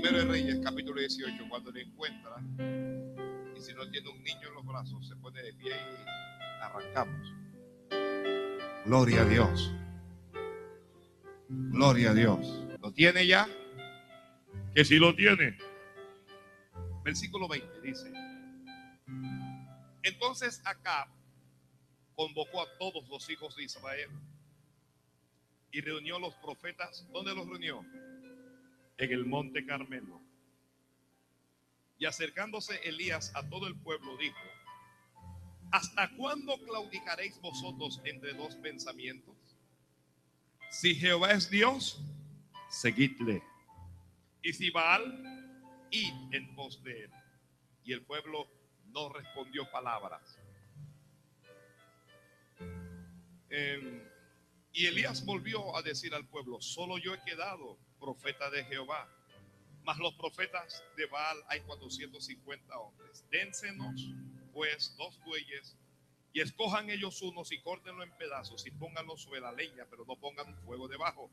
Primero de Reyes, capítulo 18, cuando le encuentra, y si no tiene un niño en los brazos, se pone de pie y arrancamos. Gloria a Dios. Gloria a Dios. ¿Lo tiene ya? Que si lo tiene. Versículo 20 dice. Entonces acá convocó a todos los hijos de Israel y reunió a los profetas. ¿Dónde los reunió? En el monte Carmelo. Y acercándose Elías a todo el pueblo dijo, ¿hasta cuándo claudicaréis vosotros entre dos pensamientos? Si Jehová es Dios, seguidle. Y si Baal, id en pos de él. Y el pueblo no respondió palabras. Em, y Elías volvió a decir al pueblo, solo yo he quedado profeta de Jehová, mas los profetas de Baal hay 450 hombres. Dénsenos pues dos bueyes y escojan ellos unos y córtenlo en pedazos y pónganlo sobre la leña, pero no pongan fuego debajo.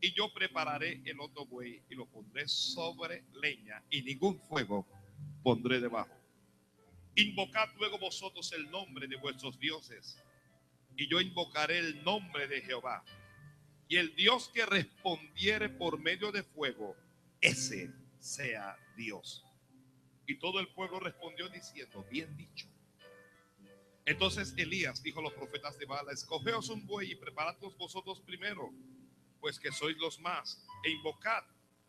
Y yo prepararé el otro buey y lo pondré sobre leña y ningún fuego pondré debajo. Invocad luego vosotros el nombre de vuestros dioses y yo invocaré el nombre de Jehová. Y el Dios que respondiere por medio de fuego, ese sea Dios. Y todo el pueblo respondió diciendo, bien dicho. Entonces Elías dijo a los profetas de Baal, escogeos un buey y preparadlos vosotros primero, pues que sois los más, e invocad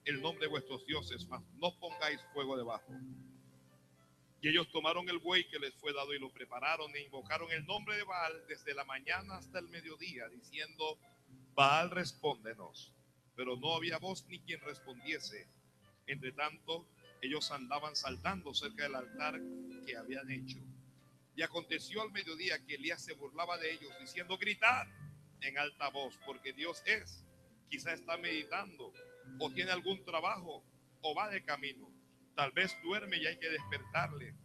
el nombre de vuestros dioses, mas no pongáis fuego debajo. Y ellos tomaron el buey que les fue dado y lo prepararon e invocaron el nombre de Baal desde la mañana hasta el mediodía, diciendo, Baal respóndenos. Pero no había voz ni quien respondiese. Entre tanto, ellos andaban saltando cerca del altar que habían hecho. Y aconteció al mediodía que Elías se burlaba de ellos, diciendo, gritad en alta voz, porque Dios es. Quizá está meditando, o tiene algún trabajo, o va de camino. Tal vez duerme y hay que despertarle.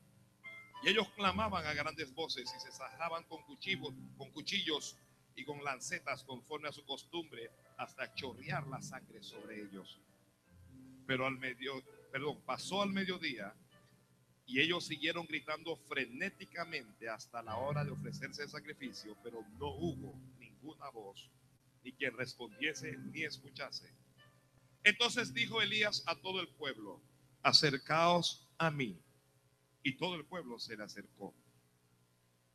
Y ellos clamaban a grandes voces y se sajaban con cuchillos, con cuchillos y con lancetas conforme a su costumbre hasta chorrear la sangre sobre ellos. Pero al medio, perdón, pasó al mediodía y ellos siguieron gritando frenéticamente hasta la hora de ofrecerse el sacrificio, pero no hubo ninguna voz, ni quien respondiese ni escuchase. Entonces dijo Elías a todo el pueblo, acercaos a mí. Y todo el pueblo se le acercó.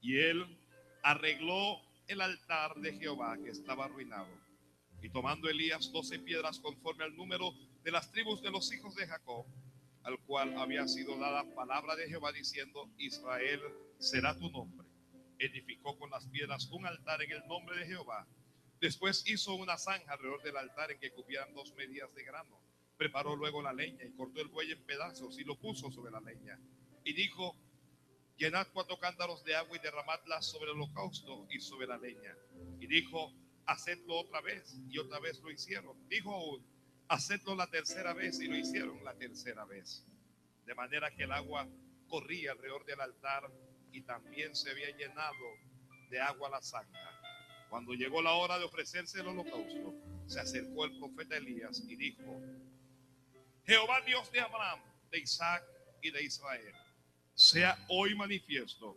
Y él arregló el altar de Jehová que estaba arruinado. Y tomando Elías doce piedras conforme al número de las tribus de los hijos de Jacob, al cual había sido dada palabra de Jehová diciendo, Israel será tu nombre. Edificó con las piedras un altar en el nombre de Jehová. Después hizo una zanja alrededor del altar en que cubieran dos medidas de grano Preparó luego la leña y cortó el buey en pedazos y lo puso sobre la leña. Y dijo, llenad cuatro cántaros de agua y derramadla sobre el holocausto y sobre la leña. Y dijo, hacedlo otra vez. Y otra vez lo hicieron. Dijo hacedlo la tercera vez. Y lo hicieron la tercera vez. De manera que el agua corría alrededor del altar y también se había llenado de agua la zanja. Cuando llegó la hora de ofrecerse el holocausto, se acercó el profeta Elías y dijo, Jehová Dios de Abraham, de Isaac y de Israel, sea hoy manifiesto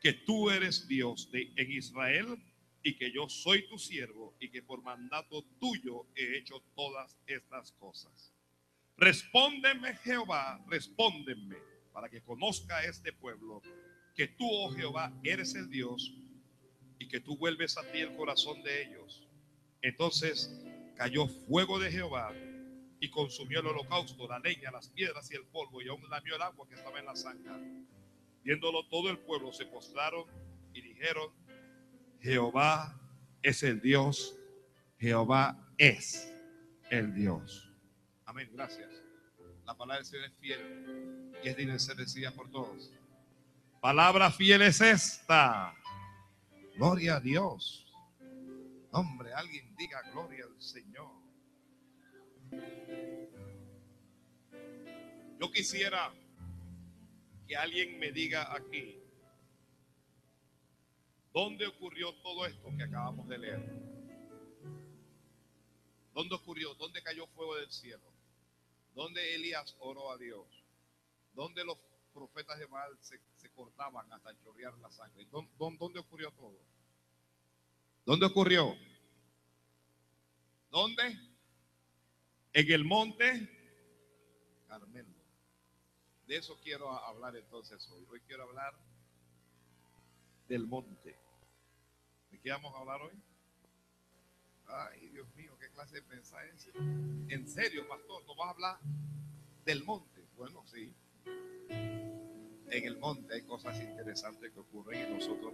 que tú eres Dios de, en Israel y que yo soy tu siervo y que por mandato tuyo he hecho todas estas cosas. Respóndeme Jehová, respóndeme para que conozca este pueblo que tú, oh Jehová, eres el Dios y que tú vuelves a ti el corazón de ellos. Entonces cayó fuego de Jehová y consumió el holocausto, la leña, las piedras y el polvo, y aún lamió el agua que estaba en la zanja. Viéndolo todo el pueblo se postraron y dijeron, Jehová es el Dios, Jehová es el Dios. Amén, gracias. La palabra del Señor es fiel y es digna de ser decida por todos. Palabra fiel es esta. Gloria a Dios. Hombre, alguien diga gloria al Señor. Yo quisiera que alguien me diga aquí, ¿dónde ocurrió todo esto que acabamos de leer? ¿Dónde ocurrió? ¿Dónde cayó fuego del cielo? donde Elías oró a Dios, donde los profetas de Baal se, cortaban hasta chorrear la sangre. ¿Dónde, ocurrió todo? ¿Dónde ocurrió? ¿Dónde? En el monte Carmelo. De eso quiero hablar entonces hoy. Hoy quiero hablar del monte. ¿De qué vamos a hablar hoy? Ay, Dios mío, qué clase de prensa es. En serio, pastor, ¿no vas a hablar del monte? Bueno, sí. En el monte hay cosas interesantes que ocurren y nosotros,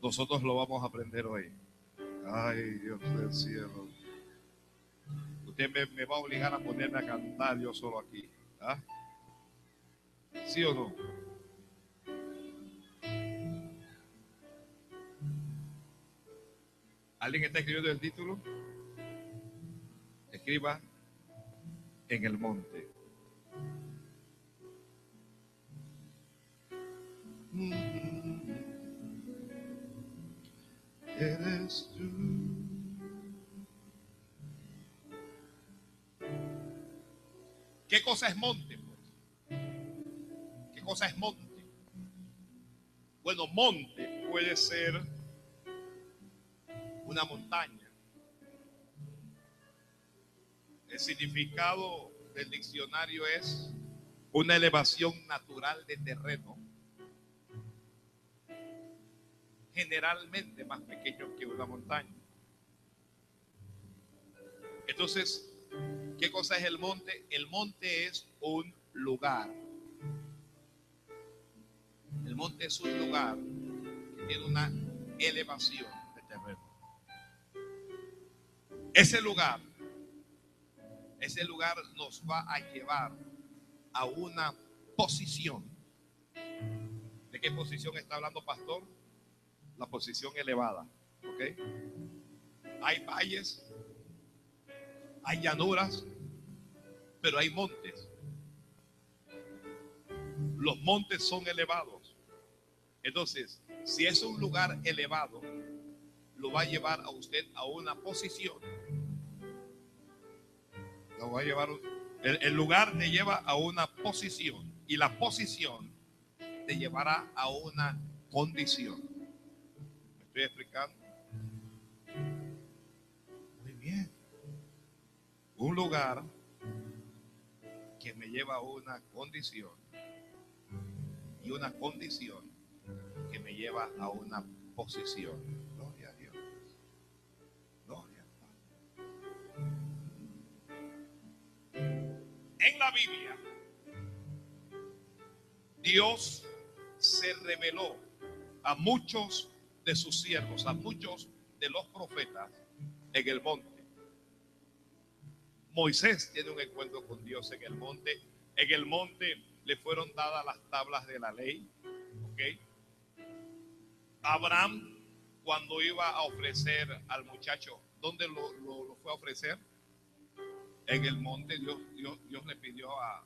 nosotros lo vamos a aprender hoy. Ay, Dios del cielo. Usted me, va a obligar a ponerme a cantar yo solo aquí. ¿ah? ¿Sí o no? ¿Alguien está escribiendo el título? Escriba en el monte. Eres tú. ¿Qué cosa es monte? Pues? ¿Qué cosa es monte? Bueno, monte puede ser una montaña. El significado del diccionario es una elevación natural de terreno, generalmente más pequeño que una montaña. Entonces, ¿qué cosa es el monte? El monte es un lugar. El monte es un lugar que tiene una elevación de terreno. Ese lugar, ese lugar nos va a llevar a una posición. ¿De qué posición está hablando pastor? La posición elevada. ¿Ok? Hay valles, hay llanuras, pero hay montes. Los montes son elevados. Entonces, si es un lugar elevado, lo va a llevar a usted a una posición lo va a llevar. El, lugar te lleva a una posición y la posición te llevará a una condición. ¿Me estoy explicando? Muy bien. Un lugar que me lleva a una condición y una condición que me lleva a una posición. En la Biblia, Dios se reveló a muchos de sus siervos, a muchos de los profetas en el monte. Moisés tiene un encuentro con Dios en el monte. En el monte le fueron dadas las tablas de la ley. Abraham, cuando iba a ofrecer al muchacho, ¿dónde lo, lo fue a ofrecer? En el monte Dios, Dios, le pidió a,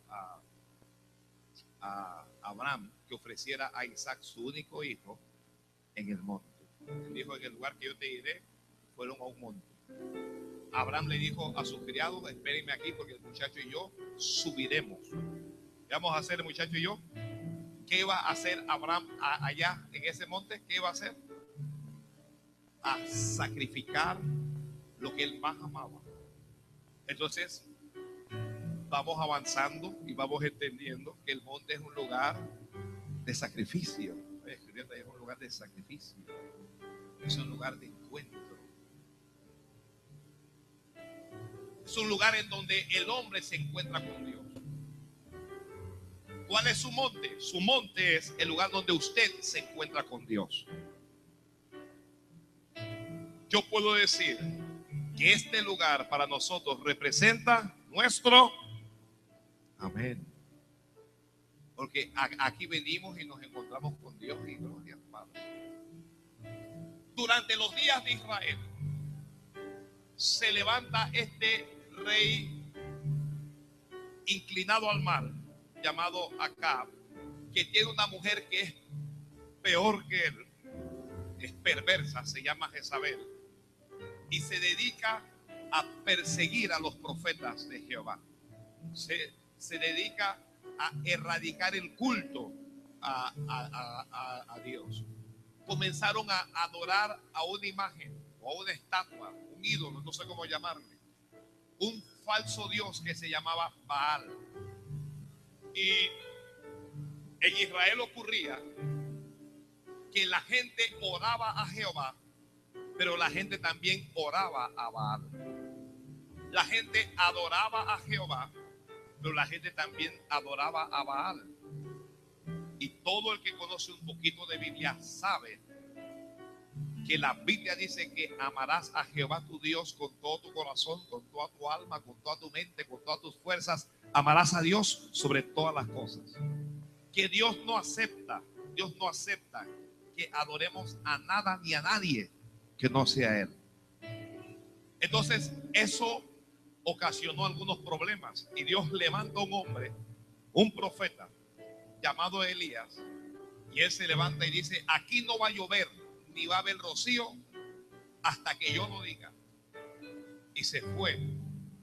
a, Abraham que ofreciera a Isaac su único hijo en el monte. Él dijo, en el lugar que yo te diré, fueron a un monte. Abraham le dijo a sus criados, espérenme aquí porque el muchacho y yo subiremos. ¿Qué vamos a hacer el muchacho y yo? ¿Qué iba a hacer Abraham allá en ese monte? ¿Qué iba a hacer? A sacrificar lo que él más amaba. Entonces, vamos avanzando y vamos entendiendo que el monte es un lugar de sacrificio. Es un lugar de sacrificio. Es un lugar de encuentro. Es un lugar en donde el hombre se encuentra con Dios. ¿Cuál es su monte? Su monte es el lugar donde usted se encuentra con Dios. Yo puedo decir que este lugar para nosotros representa nuestro amén. Porque aquí venimos y nos encontramos con Dios y gloria Padre. Durante los días de Israel se levanta este rey inclinado al mar llamado Acab, que tiene una mujer que es peor que él, es perversa, se llama Jezabel y se dedica a perseguir a los profetas de Jehová. se, se dedica a erradicar el culto a, a- a- a Dios. Comenzaron a adorar a una imagen o una estatua, un ídolo, no sé cómo llamarle, un falso Dios que se llamaba Baal. Y en Israel ocurría que la gente oraba a Jehová, pero la gente también oraba a Baal. La gente adoraba a Jehová, pero la gente también adoraba a Baal. Y todo el que conoce un poquito de Biblia sabe que la Biblia dice que amarás a Jehová tu Dios con todo tu corazón, con toda tu alma, con toda tu mente, con todas tus fuerzas. Amarás a Dios sobre todas las cosas. Que Dios no acepta, Dios no acepta que adoremos a nada ni a nadie que no sea Él. Entonces, eso ocasionó algunos problemas y Dios levanta a un hombre, un profeta llamado Elías, y él se levanta y dice, aquí no va a llover ni va a haber rocío hasta que yo lo diga. Y se fue.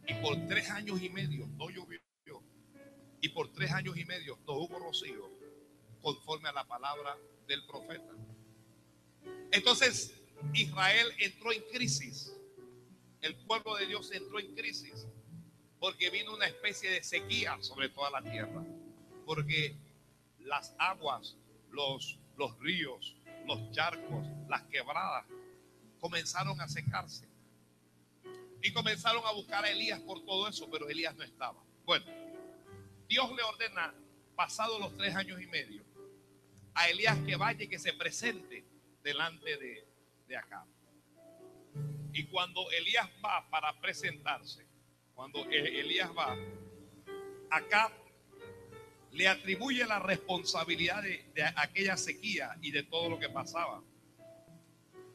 Y por tres años y medio no llovió. Y por tres años y medio no hubo rocío conforme a la palabra del profeta. Entonces Israel entró en crisis. El pueblo de Dios entró en crisis porque vino una especie de sequía sobre toda la tierra. Porque las aguas, los, los ríos, los charcos, las quebradas comenzaron a secarse. Y comenzaron a buscar a Elías por todo eso, pero Elías no estaba. Bueno, Dios le ordena, pasados los tres años y medio, a Elías que vaya y que se presente delante de, de acá. Y cuando Elías va para presentarse, cuando E- Elías va, acá le atribuye la responsabilidad de, aquella sequía y de todo lo que pasaba.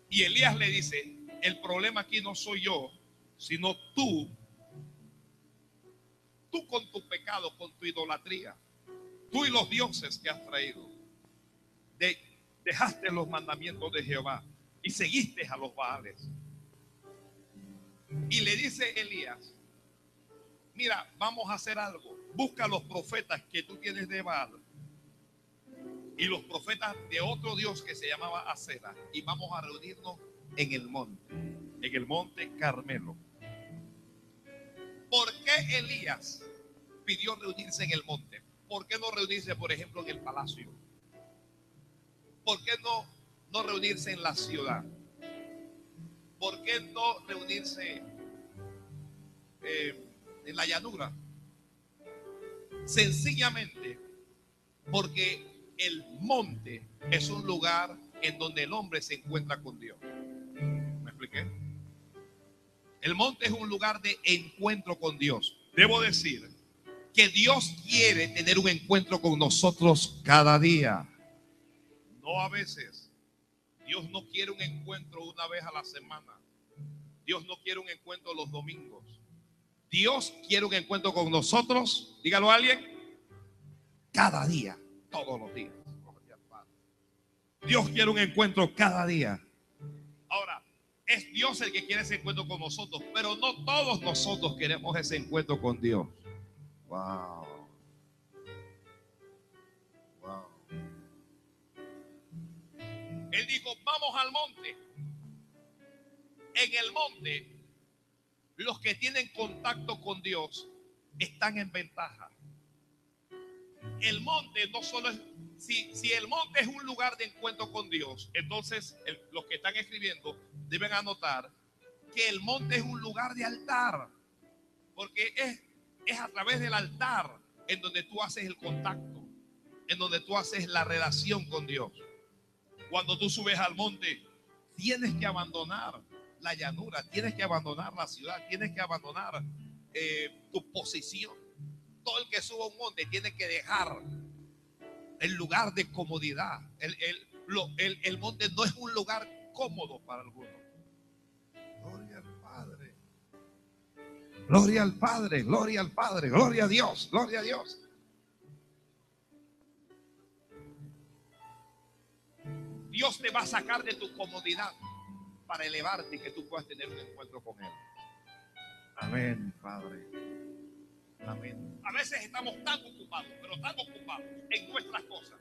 Y Elías le dice, el problema aquí no soy yo, sino tú, tú con tu pecado, con tu idolatría, tú y los dioses que has traído. De- dejaste los mandamientos de Jehová y seguiste a los Baales. Y le dice Elías, mira, vamos a hacer algo. Busca los profetas que tú tienes de Baal y los profetas de otro Dios que se llamaba Acera y vamos a reunirnos en el monte, en el monte Carmelo. ¿Por qué Elías pidió reunirse en el monte? ¿Por qué no reunirse, por ejemplo, en el palacio? ¿Por qué no, no reunirse en la ciudad? ¿Por qué no reunirse eh, en la llanura? Sencillamente porque el monte es un lugar en donde el hombre se encuentra con Dios. ¿Me expliqué? El monte es un lugar de encuentro con Dios. Debo decir que Dios quiere tener un encuentro con nosotros cada día. No a veces. Dios no quiere un encuentro una vez a la semana. Dios no quiere un encuentro los domingos. Dios quiere un encuentro con nosotros. Dígalo a alguien. Cada día, todos los días. Dios quiere un encuentro cada día. Ahora, es Dios el que quiere ese encuentro con nosotros, pero no todos nosotros queremos ese encuentro con Dios. Wow. Wow. Él dijo, vamos al monte. En el monte, los que tienen contacto con Dios están en ventaja. El monte no solo es, si, si el monte es un lugar de encuentro con Dios, entonces los que están escribiendo deben anotar que el monte es un lugar de altar, porque es, es a través del altar en donde tú haces el contacto, en donde tú haces la relación con Dios. Cuando tú subes al monte, tienes que abandonar la llanura, tienes que abandonar la ciudad, tienes que abandonar eh, tu posición. Todo el que suba un monte tiene que dejar el lugar de comodidad. El, el- lo- el- el monte no es un lugar cómodo para algunos. Gloria al Padre. Gloria al Padre, gloria al Padre, gloria a Dios, gloria a Dios. Dios te va a sacar de tu comodidad para elevarte y que tú puedas tener un encuentro con Él. Amén, Padre. Amén. A veces estamos tan ocupados, pero tan ocupados en nuestras cosas.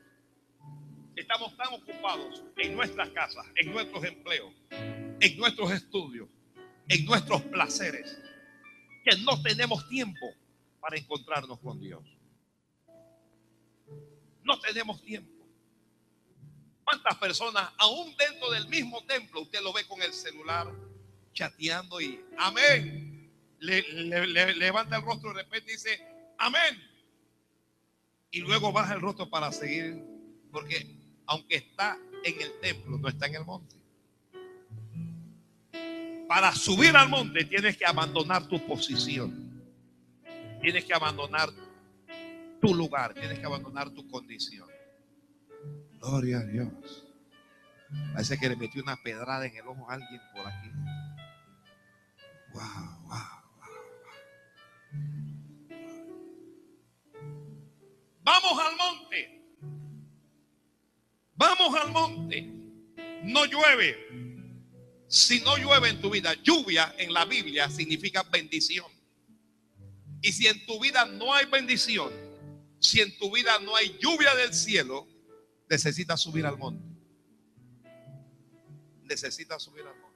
Estamos tan ocupados en nuestras casas, en nuestros empleos, en nuestros estudios, en nuestros placeres, que no tenemos tiempo para encontrarnos con Dios. No tenemos tiempo. ¿Cuántas personas, aún dentro del mismo templo, usted lo ve con el celular chateando y amén? Le, levanta el rostro y de repente dice amén. Y luego baja el rostro para seguir, porque aunque está en el templo, no está en el monte. Para subir al monte tienes que abandonar tu posición. Tienes que abandonar tu lugar, tienes que abandonar tu condición. Gloria a Dios. Parece que le metió una pedrada en el ojo a alguien por aquí. Wow, wow, Vamos al monte. Vamos al monte. No llueve. Si no llueve en tu vida, lluvia en la Biblia significa bendición. Y si en tu vida no hay bendición, si en tu vida no hay lluvia del cielo, necesitas subir al monte. Necesitas subir al monte.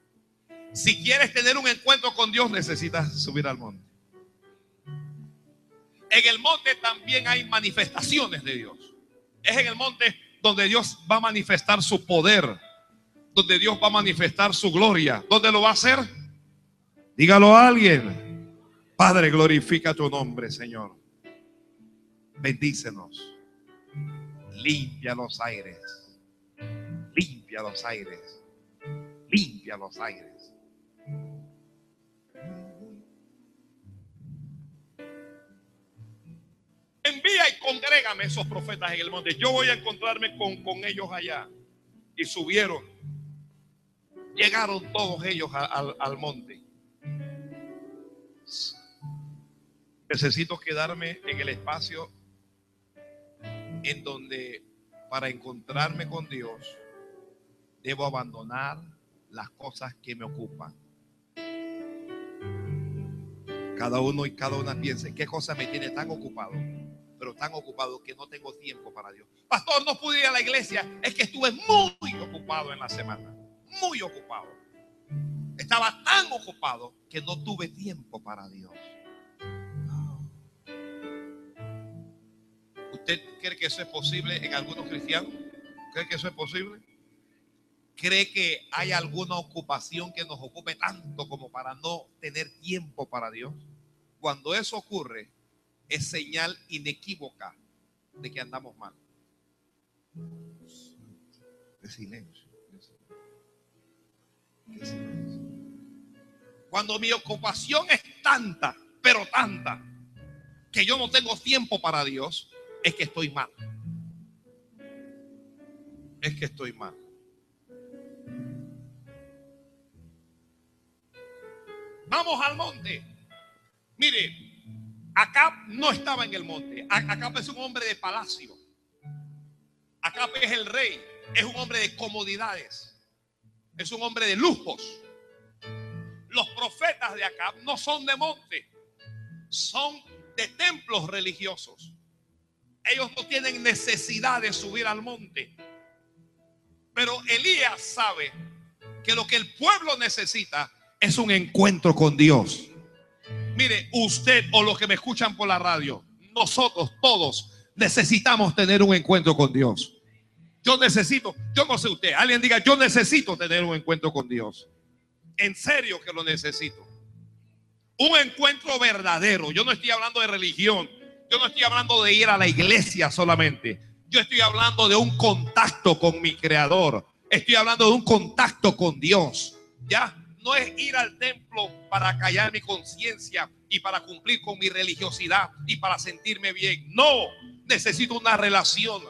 Si quieres tener un encuentro con Dios, necesitas subir al monte. En el monte también hay manifestaciones de Dios. Es en el monte donde Dios va a manifestar su poder, donde Dios va a manifestar su gloria. ¿Dónde lo va a hacer? Dígalo a alguien. Padre, glorifica tu nombre, Señor. Bendícenos. Limpia los aires. Limpia los aires. Limpia los aires. Envía y congrégame esos profetas en el monte. Yo voy a encontrarme con, con ellos allá. Y subieron. Llegaron todos ellos al, al monte. Necesito quedarme en el espacio en donde para encontrarme con Dios debo abandonar las cosas que me ocupan. Cada uno y cada una piense, ¿qué cosa me tiene tan ocupado? Pero tan ocupado que no tengo tiempo para Dios. Pastor, no pude ir a la iglesia, es que estuve muy ocupado en la semana, muy ocupado. Estaba tan ocupado que no tuve tiempo para Dios. ¿Usted cree que eso es posible en algunos cristianos? ¿Cree que eso es posible? ¿Cree que hay alguna ocupación que nos ocupe tanto como para no tener tiempo para Dios? Cuando eso ocurre, es señal inequívoca de que andamos mal. De silencio. Cuando mi ocupación es tanta, pero tanta, que yo no tengo tiempo para Dios, es que estoy mal. Es que estoy mal. Vamos al monte. Mire, acá no estaba en el monte. Acá es un hombre de palacio. Acá es el rey. Es un hombre de comodidades. Es un hombre de lujos. Los profetas de acá no son de monte. Son de templos religiosos. Ellos no tienen necesidad de subir al monte. Pero Elías sabe que lo que el pueblo necesita es un encuentro con Dios. Mire, usted o los que me escuchan por la radio, nosotros todos necesitamos tener un encuentro con Dios. Yo necesito, yo no sé usted, alguien diga, yo necesito tener un encuentro con Dios. En serio que lo necesito. Un encuentro verdadero. Yo no estoy hablando de religión. Yo no estoy hablando de ir a la iglesia solamente. Yo estoy hablando de un contacto con mi creador. Estoy hablando de un contacto con Dios. Ya no es ir al templo para callar mi conciencia y para cumplir con mi religiosidad y para sentirme bien. No, necesito una relación.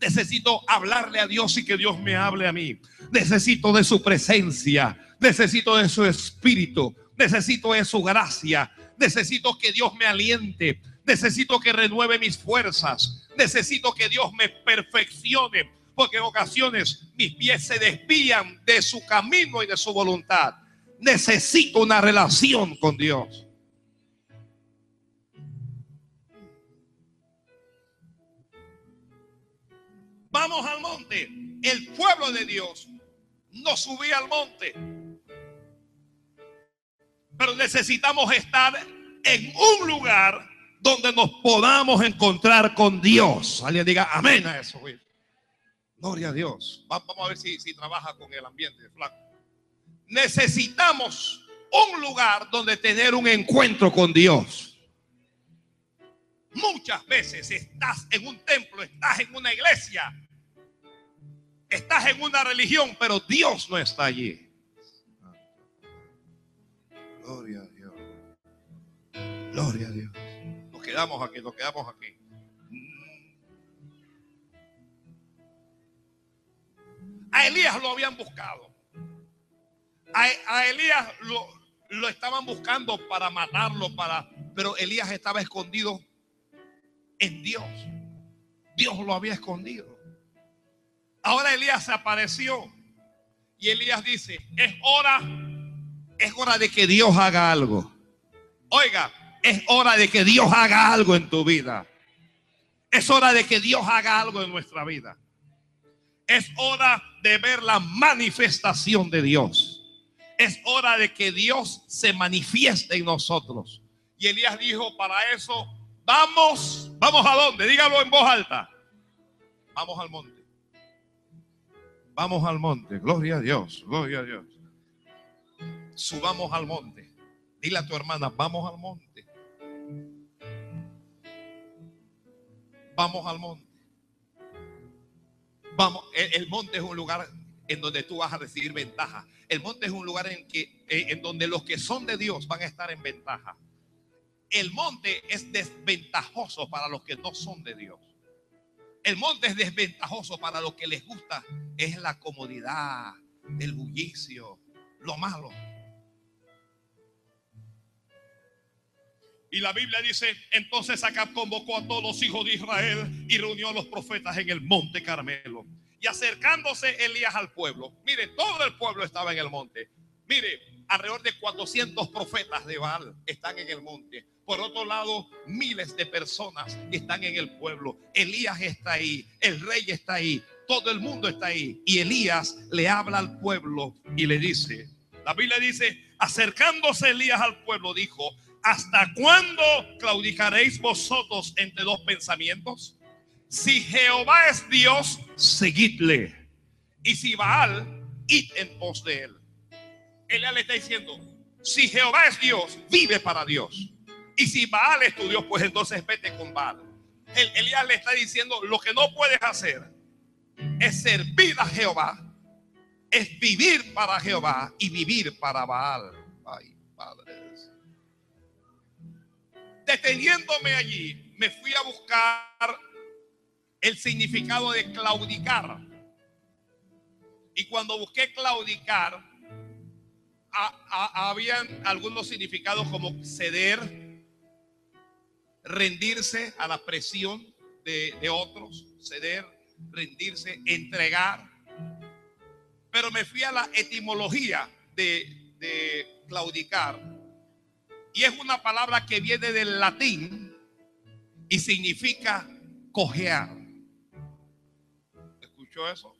Necesito hablarle a Dios y que Dios me hable a mí. Necesito de su presencia. Necesito de su espíritu. Necesito de su gracia. Necesito que Dios me aliente. Necesito que renueve mis fuerzas. Necesito que Dios me perfeccione. Porque en ocasiones mis pies se desvían de su camino y de su voluntad. Necesito una relación con Dios. Vamos al monte. El pueblo de Dios no subía al monte. Pero necesitamos estar en un lugar donde nos podamos encontrar con Dios. Alguien diga amén a eso. Gloria a Dios. Vamos a ver si, si trabaja con el ambiente, flaco. Necesitamos un lugar donde tener un encuentro con Dios. Muchas veces estás en un templo, estás en una iglesia, estás en una religión, pero Dios no está allí. Gloria a Dios. Gloria a Dios. Quedamos aquí, nos quedamos aquí. A Elías lo habían buscado. A, Elías lo, lo, estaban buscando para matarlo, para, pero Elías estaba escondido en Dios. Dios lo había escondido. Ahora Elías se apareció y Elías dice, es hora, es hora de que Dios haga algo. Oiga, es hora de que Dios haga algo en tu vida. Es hora de que Dios haga algo en nuestra vida. Es hora de ver la manifestación de Dios. Es hora de que Dios se manifieste en nosotros. Y Elías dijo, para eso, vamos, vamos a dónde? Dígalo en voz alta. Vamos al monte. Vamos al monte. Gloria a Dios, gloria a Dios. Subamos al monte. Dile a tu hermana, vamos al monte. Vamos al monte. Vamos, el, monte es un lugar en donde tú vas a recibir ventaja. El monte es un lugar en, que, en donde los que son de Dios van a estar en ventaja. El monte es desventajoso para los que no son de Dios. El monte es desventajoso para los que les gusta. Es la comodidad, el bullicio, lo malo. Y la Biblia dice, entonces Acab convocó a todos los hijos de Israel y reunió a los profetas en el monte Carmelo. Y acercándose Elías al pueblo, mire, todo el pueblo estaba en el monte. Mire, alrededor de 400 profetas de Baal están en el monte. Por otro lado, miles de personas están en el pueblo. Elías está ahí, el rey está ahí, todo el mundo está ahí. Y Elías le habla al pueblo y le dice, la Biblia dice, acercándose Elías al pueblo, dijo, ¿hasta cuándo claudicaréis vosotros entre dos pensamientos? Si Jehová es Dios, seguidle. Y si Baal, id en pos de él. Él le está diciendo, si Jehová es Dios, vive para Dios. Y si Baal es tu Dios, pues entonces vete con Baal. Elías le está diciendo, lo que no puedes hacer es servir a Jehová, es vivir para Jehová y vivir para Baal. Ay, Padre deteniéndome allí, me fui a buscar el significado de claudicar. Y cuando busqué claudicar, habían algunos significados como ceder, rendirse a la presión de, otros, ceder, rendirse, entregar. Pero me fui a la etimología de, de claudicar y es una palabra que viene del latín y significa cojear. ¿Escuchó eso?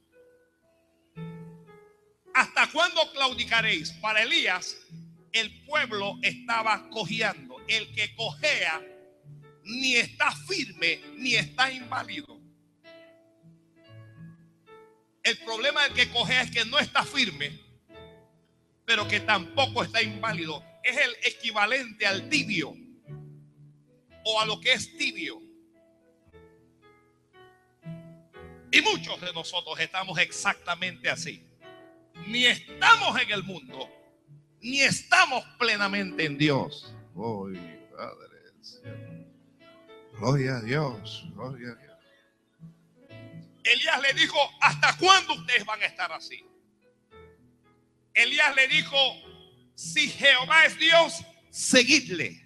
¿Hasta cuándo claudicaréis? Para Elías, el pueblo estaba cojeando. El que cojea ni está firme ni está inválido. El problema del que cojea es que no está firme, pero que tampoco está inválido es el equivalente al tibio o a lo que es tibio. Y muchos de nosotros estamos exactamente así. Ni estamos en el mundo, ni estamos plenamente en Dios. Gloria a Dios, gloria a Dios. Elías le dijo, ¿hasta cuándo ustedes van a estar así? Elías le dijo, si Jehová es Dios, seguidle.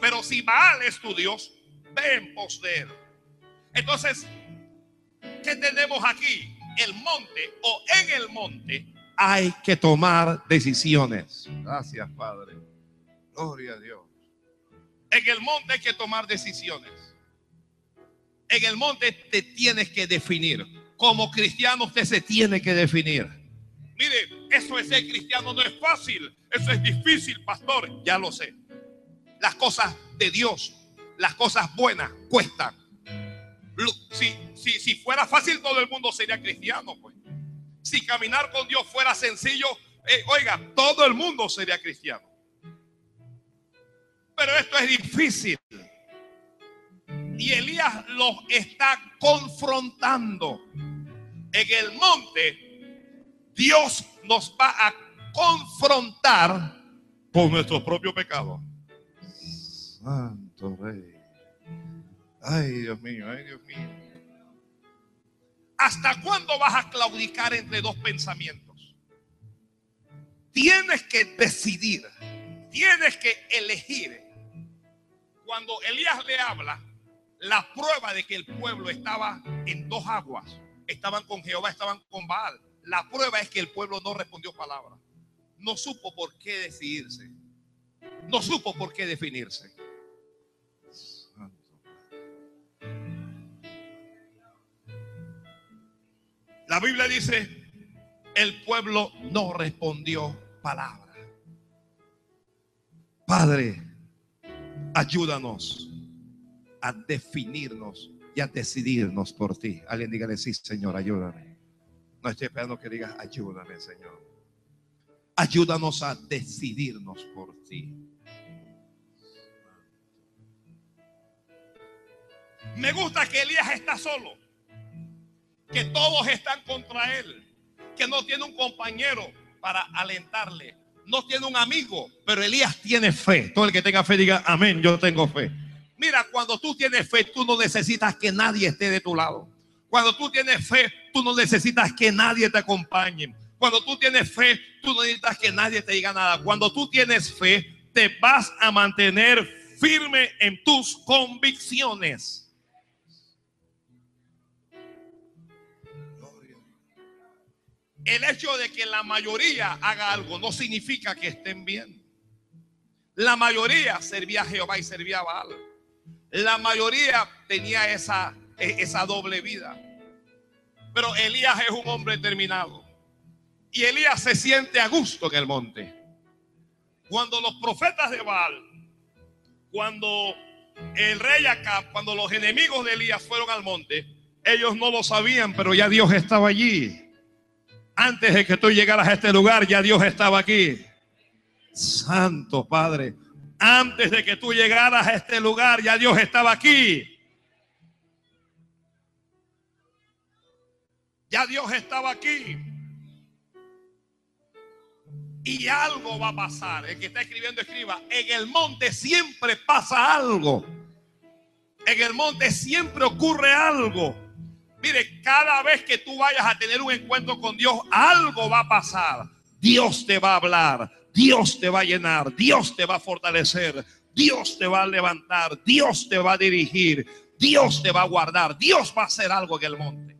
Pero si Baal es tu Dios, ven en pos de él. Entonces, ¿qué tenemos aquí? El monte o en el monte hay que tomar decisiones. Gracias, Padre. Gloria a Dios. En el monte hay que tomar decisiones. En el monte te tienes que definir. Como cristiano usted se tiene que definir. Mire, eso es ser cristiano no es fácil. Eso es difícil, pastor. Ya lo sé. Las cosas de Dios, las cosas buenas cuestan. Si, si, si fuera fácil, todo el mundo sería cristiano. Pues. Si caminar con Dios fuera sencillo, eh, oiga, todo el mundo sería cristiano. Pero esto es difícil. Y Elías los está confrontando. En el monte, Dios nos va a confrontar con nuestro propio pecado. Santo Rey. Ay, Dios mío, ay, Dios mío. ¿Hasta cuándo vas a claudicar entre dos pensamientos? Tienes que decidir, tienes que elegir. Cuando Elías le habla, la prueba de que el pueblo estaba en dos aguas, estaban con Jehová, estaban con Baal. La prueba es que el pueblo no respondió palabra. No supo por qué decidirse. No supo por qué definirse. La Biblia dice, el pueblo no respondió palabra. Padre, ayúdanos a definirnos y a decidirnos por ti. Alguien dígale, sí, Señor, ayúdame. No estoy esperando que digas, ayúdame, Señor. Ayúdanos a decidirnos por ti. Me gusta que Elías está solo que todos están contra él, que no tiene un compañero para alentarle, no tiene un amigo, pero Elías tiene fe. Todo el que tenga fe diga, amén, yo tengo fe. Mira, cuando tú tienes fe, tú no necesitas que nadie esté de tu lado. Cuando tú tienes fe, tú no necesitas que nadie te acompañe. Cuando tú tienes fe, tú no necesitas que nadie te diga nada. Cuando tú tienes fe, te vas a mantener firme en tus convicciones. El hecho de que la mayoría haga algo no significa que estén bien. La mayoría servía a Jehová y servía a Baal. La mayoría tenía esa, e, esa doble vida. Pero Elías es un hombre terminado. Y Elías se siente a gusto en el monte. Cuando los profetas de Baal, cuando el rey Acab, cuando los enemigos de Elías fueron al monte, ellos no lo sabían, pero ya Dios estaba allí. Antes de que tú llegaras a este lugar, ya Dios estaba aquí. Santo Padre. Antes de que tú llegaras a este lugar, ya Dios estaba aquí. Ya Dios estaba aquí. Y algo va a pasar. El que está escribiendo, escriba. En el monte siempre pasa algo. En el monte siempre ocurre algo. Mire, cada vez que tú vayas a tener un encuentro con Dios, algo va a pasar. Dios te va a hablar, Dios te va a llenar, Dios te va a fortalecer, Dios te va a levantar, Dios te va a dirigir, Dios te va a guardar, Dios va a hacer algo en el monte.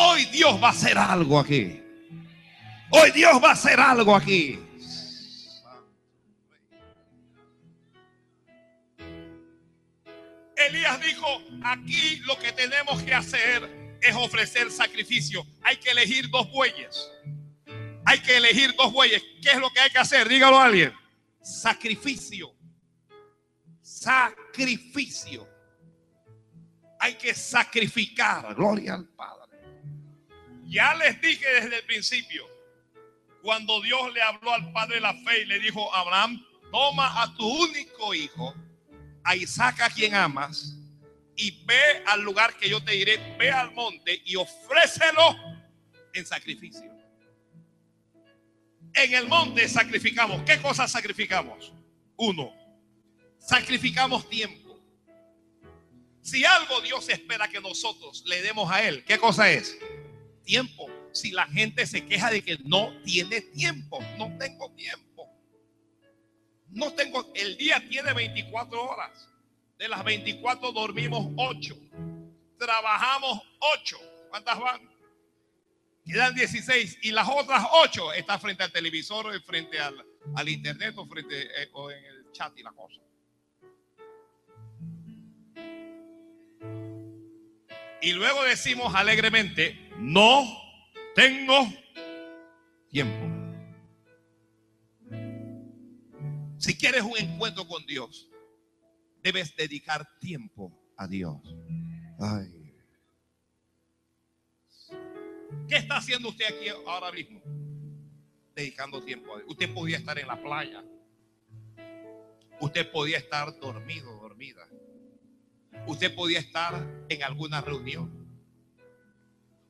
Hoy Dios va a hacer algo aquí. Hoy Dios va a hacer algo aquí. Elías dijo, aquí lo que tenemos que hacer es ofrecer sacrificio. Hay que elegir dos bueyes. Hay que elegir dos bueyes. ¿Qué es lo que hay que hacer? Dígalo a alguien. Sacrificio. Sacrificio. Hay que sacrificar. Gloria al Padre. Ya les dije desde el principio, cuando Dios le habló al Padre de la fe y le dijo, Abraham, toma a tu único hijo a Isaac a quien amas y ve al lugar que yo te diré, ve al monte y ofrécelo en sacrificio. En el monte sacrificamos. ¿Qué cosas sacrificamos? Uno, sacrificamos tiempo. Si algo Dios espera que nosotros le demos a Él, ¿qué cosa es? Tiempo. Si la gente se queja de que no tiene tiempo, no tengo tiempo. No tengo, el día tiene 24 horas. De las 24 dormimos 8. Trabajamos 8. ¿Cuántas van? Quedan 16 y las otras 8 están frente al televisor, frente al, al internet o frente eh, o en el chat y la cosa. Y luego decimos alegremente, no tengo tiempo. Si quieres un encuentro con Dios, debes dedicar tiempo a Dios. ¿Qué está haciendo usted aquí ahora mismo? Dedicando tiempo a Dios. Usted podía estar en la playa. Usted podía estar dormido, dormida. Usted podía estar en alguna reunión.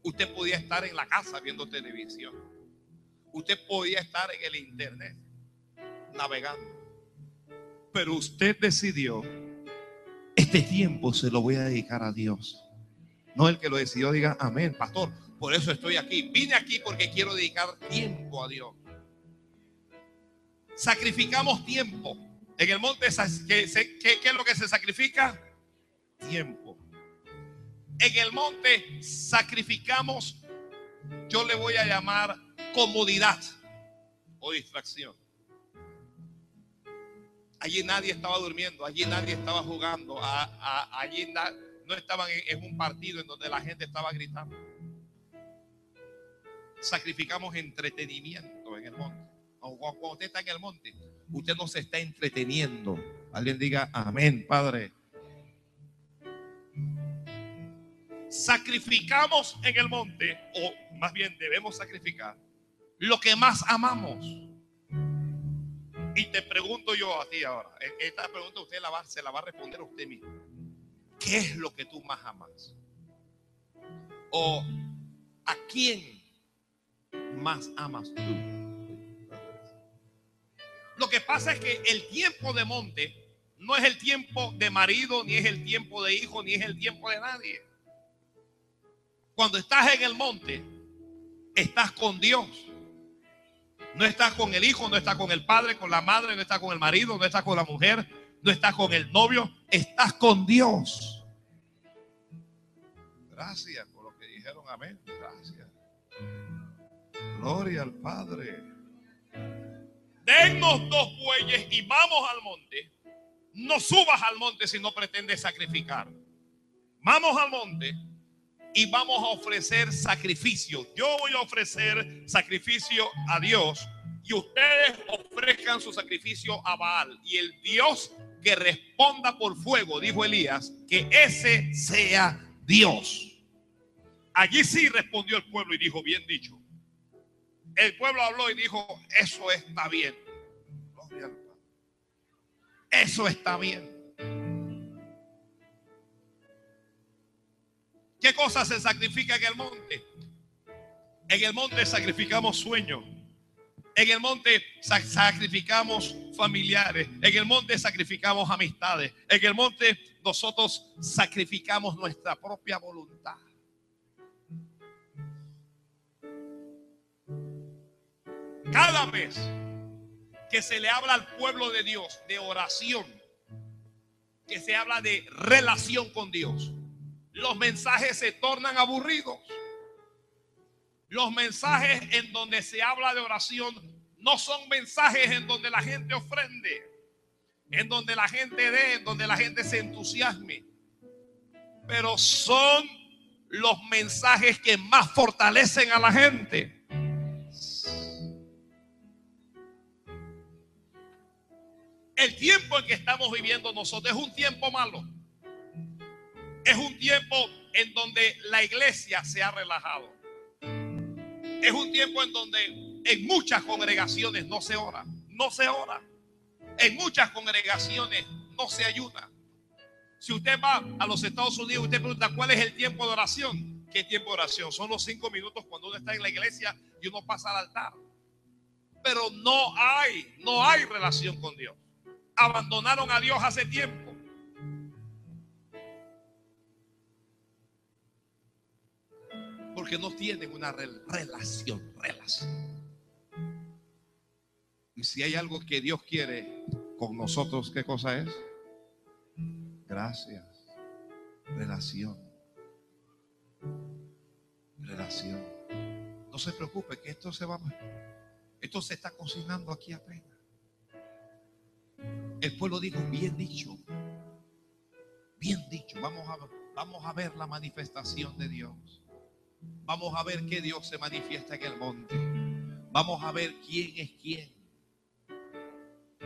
Usted podía estar en la casa viendo televisión. Usted podía estar en el internet navegando. Pero usted decidió, este tiempo se lo voy a dedicar a Dios. No el que lo decidió diga, amén, pastor, por eso estoy aquí. Vine aquí porque quiero dedicar tiempo a Dios. Sacrificamos tiempo. En el monte, ¿qué, qué es lo que se sacrifica? Tiempo. En el monte sacrificamos, yo le voy a llamar comodidad o distracción. Allí nadie estaba durmiendo, allí nadie estaba jugando, allí no estaban en, un partido en donde la gente estaba gritando. Sacrificamos entretenimiento en el monte. Cuando usted está en el monte, usted no se está entreteniendo. Alguien diga amén, Padre. Sacrificamos en el monte, o más bien debemos sacrificar, lo que más amamos. Y te pregunto yo a ti ahora, e-, esta pregunta usted la va, se la va a responder a usted mismo. ¿Qué es lo que tú más amas? ¿O a quién más amas tú? Lo que pasa es que el tiempo de monte no es el tiempo de marido, ni es el tiempo de hijo, ni es el tiempo de nadie. Cuando estás en el monte, estás con Dios. No estás con el hijo, no estás con el padre, con la madre, no estás con el marido, no estás con la mujer, no estás con el novio, estás con Dios. Gracias por lo que dijeron, amén. Gracias. Gloria al Padre. Denos dos bueyes y vamos al monte. No subas al monte si no pretendes sacrificar. Vamos al monte y vamos a ofrecer sacrificio. Yo voy a ofrecer sacrificio a Dios y ustedes ofrezcan su sacrificio a Baal. Y el Dios que responda por fuego, dijo Elías, que ese sea Dios. Allí sí respondió el pueblo y dijo, bien dicho. El pueblo habló y dijo, eso está bien. Eso está bien. ¿Qué cosa se sacrifica en el monte? En el monte sacrificamos sueños. En el monte sacrificamos familiares. En el monte sacrificamos amistades. En el monte nosotros sacrificamos nuestra propia voluntad. Cada vez que se le habla al pueblo de Dios de oración, que se habla de relación con Dios, los mensajes se tornan aburridos. Los mensajes en donde se habla de oración no son mensajes en donde la gente ofrende, en donde la gente dé, en donde la gente se entusiasme, pero son los mensajes que más fortalecen a la gente. El tiempo en que estamos viviendo nosotros es un tiempo malo. Es un tiempo en donde la iglesia se ha relajado. Es un tiempo en donde en muchas congregaciones no se ora. No se ora. En muchas congregaciones no se ayuda. Si usted va a los Estados Unidos, usted pregunta cuál es el tiempo de oración. ¿Qué tiempo de oración? Son los cinco minutos cuando uno está en la iglesia y uno pasa al altar. Pero no hay, no hay relación con Dios. Abandonaron a Dios hace tiempo. Porque no tienen una relación, relación. Y si hay algo que Dios quiere con nosotros, ¿qué cosa es? Gracias. Relación. Relación. No se preocupe que esto se va Esto se está cocinando aquí apenas. El pueblo dijo, bien dicho, bien dicho, vamos a, vamos a ver la manifestación de Dios. Vamos a ver que Dios se manifiesta en el monte. Vamos a ver quién es quién.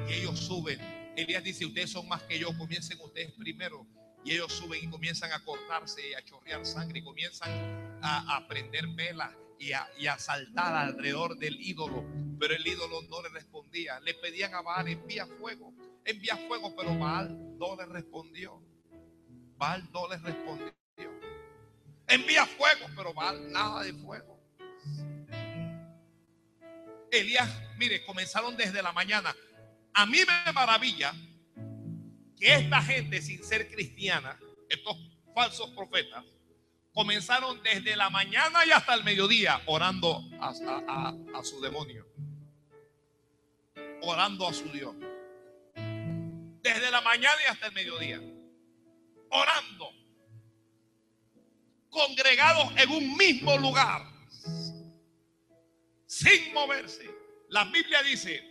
Y ellos suben. Elías dice, ustedes son más que yo, comiencen ustedes primero. Y ellos suben y comienzan a cortarse y a chorrear sangre y comienzan a, prender velas y a, y a, saltar alrededor del ídolo. Pero el ídolo no le respondía. Le pedían a Baal, envía fuego, envía fuego, pero Baal no le respondió. Baal no le respondió. Envía fuego, pero Baal nada de fuego. Elías, mire, comenzaron desde la mañana. A mí me maravilla que esta gente, sin ser cristiana, estos falsos profetas, comenzaron desde la mañana y hasta el mediodía orando a, a, su demonio, orando a su Dios. Desde la mañana y hasta el mediodía, orando, congregados en un mismo lugar, sin moverse. La Biblia dice,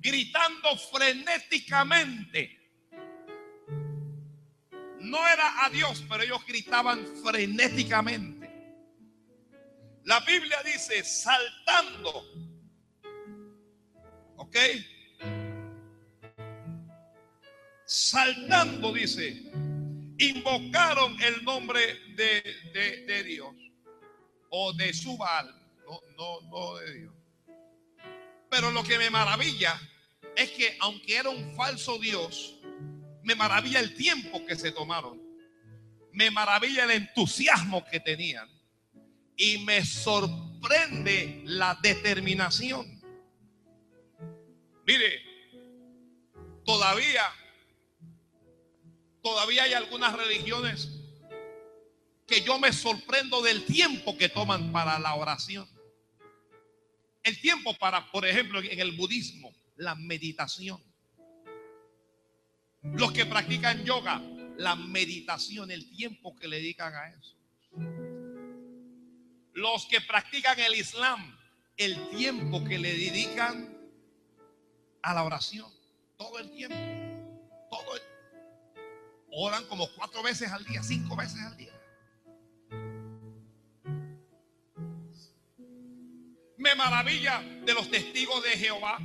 gritando frenéticamente no era a Dios, pero ellos gritaban frenéticamente. La Biblia dice saltando. ¿Ok? Saltando, dice. Invocaron el nombre de, de, Dios. O de su Baal. No, no, no de Dios. Pero lo que me maravilla es que aunque era un falso Dios, me maravilla el tiempo que se tomaron. Me maravilla el entusiasmo que tenían. Y me sorprende la determinación. Mire, todavía, todavía hay algunas religiones que yo me sorprendo del tiempo que toman para la oración. El tiempo para, por ejemplo, en el budismo, la meditación. Los que practican yoga, la meditación, el tiempo que le dedican a eso. Los que practican el Islam, el tiempo que le dedican a la oración. Todo el tiempo. Todo el... Oran como cuatro veces al día, cinco veces al día. Me maravilla de los testigos de Jehová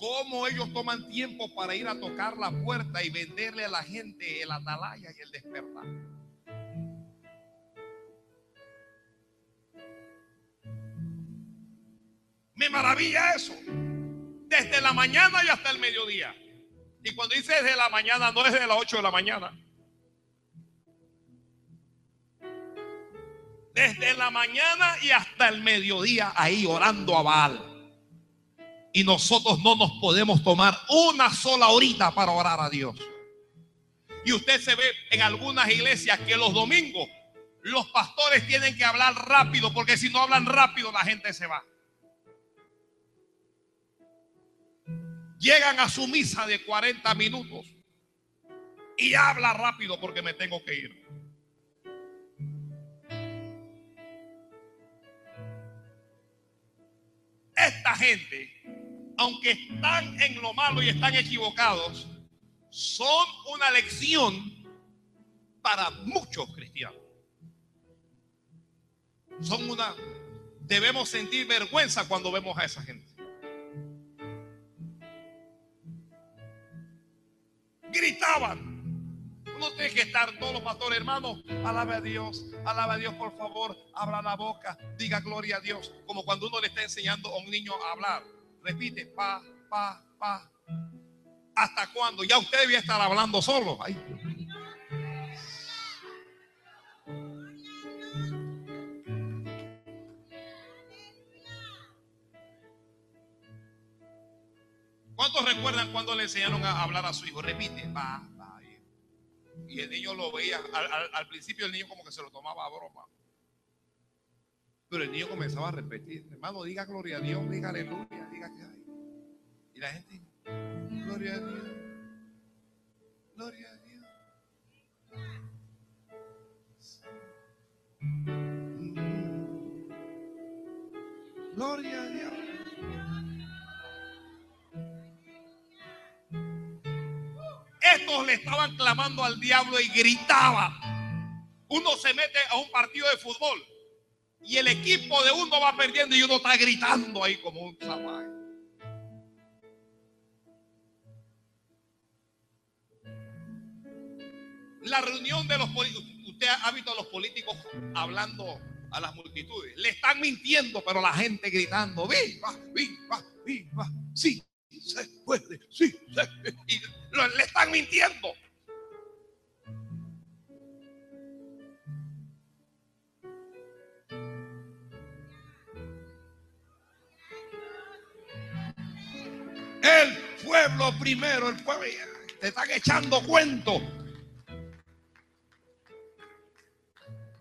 cómo ellos toman tiempo para ir a tocar la puerta y venderle a la gente el atalaya y el despertar. Me maravilla eso. Desde la mañana y hasta el mediodía. Y cuando dice desde la mañana, no es de las 8 de la mañana. Desde la mañana y hasta el mediodía ahí orando a Baal. Y nosotros no nos podemos tomar una sola horita para orar a Dios. Y usted se ve en algunas iglesias que los domingos los pastores tienen que hablar rápido porque si no hablan rápido la gente se va. Llegan a su misa de 40 minutos y habla rápido porque me tengo que ir. Esta gente aunque están en lo malo y están equivocados, son una lección para muchos cristianos. Son una debemos sentir vergüenza cuando vemos a esa gente. Gritaban. No tiene que estar todos los pastores, hermanos. Alabe a Dios, alabe a Dios, por favor. Abra la boca, diga gloria a Dios. Como cuando uno le está enseñando a un niño a hablar. Repite, pa, pa, pa. ¿Hasta cuándo? Ya usted debía estar hablando solo. ¿Cuántos recuerdan cuando le enseñaron a hablar a su hijo? Repite. Y el niño lo veía. Al, al principio el niño como que se lo tomaba a broma. Pero el niño comenzaba a repetir, hermano, diga gloria a Dios, diga aleluya, diga que hay. Y la gente, gloria a Dios, gloria a Dios. Gloria a Dios. Estos le estaban clamando al diablo y gritaba. Uno se mete a un partido de fútbol y el equipo de uno va perdiendo y uno está gritando ahí como un salvaje. La reunión de los políticos, usted ha visto a los políticos hablando a las multitudes. Le están mintiendo, pero la gente gritando, viva, viva, viva, sí, se puede, sí, se Y le están mintiendo. El pueblo primero, el pueblo, te están echando cuento.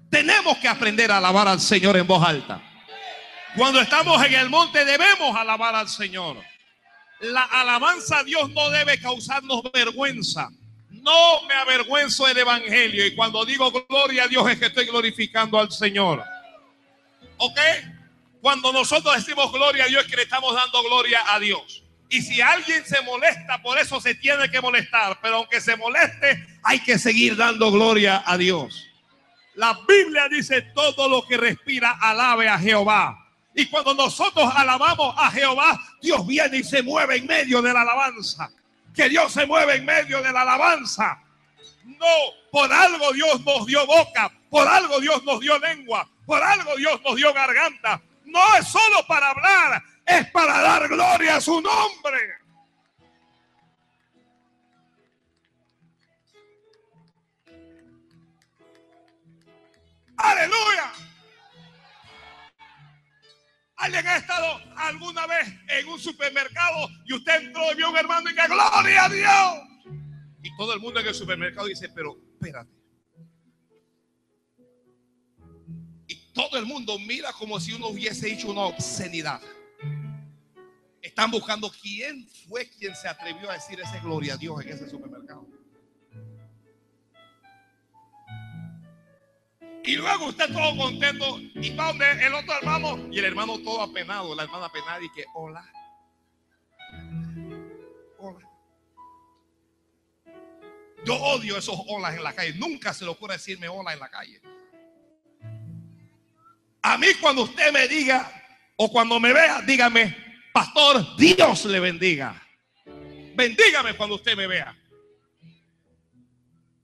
Tenemos que aprender a alabar al Señor en voz alta. Cuando estamos en el monte debemos alabar al Señor. La alabanza a Dios no debe causarnos vergüenza. No me avergüenzo del Evangelio. Y cuando digo gloria a Dios es que estoy glorificando al Señor. ¿Ok? Cuando nosotros decimos gloria a Dios es que le estamos dando gloria a Dios. Y si alguien se molesta, por eso se tiene que molestar. Pero aunque se moleste, hay que seguir dando gloria a Dios. La Biblia dice todo lo que respira alabe a Jehová. Y cuando nosotros alabamos a Jehová, Dios viene y se mueve en medio de la alabanza. Que Dios se mueve en medio de la alabanza. No, por algo Dios nos dio boca, por algo Dios nos dio lengua, por algo Dios nos dio garganta. No es solo para hablar, es para dar gloria a su nombre. Aleluya. ¿Alguien ha estado alguna vez en un supermercado y usted entró y vio a un hermano y que gloria a Dios? Y todo el mundo en el supermercado dice, pero espérate. Y todo el mundo mira como si uno hubiese hecho una obscenidad. Están buscando quién fue quien se atrevió a decir ese gloria a Dios en ese supermercado. Y luego usted todo contento y va donde el otro hermano y el hermano todo apenado, la hermana apenada y que hola. Hola. Yo odio esos olas en la calle. Nunca se le ocurre decirme hola en la calle. A mí cuando usted me diga o cuando me vea, dígame, pastor, Dios le bendiga. Bendígame cuando usted me vea.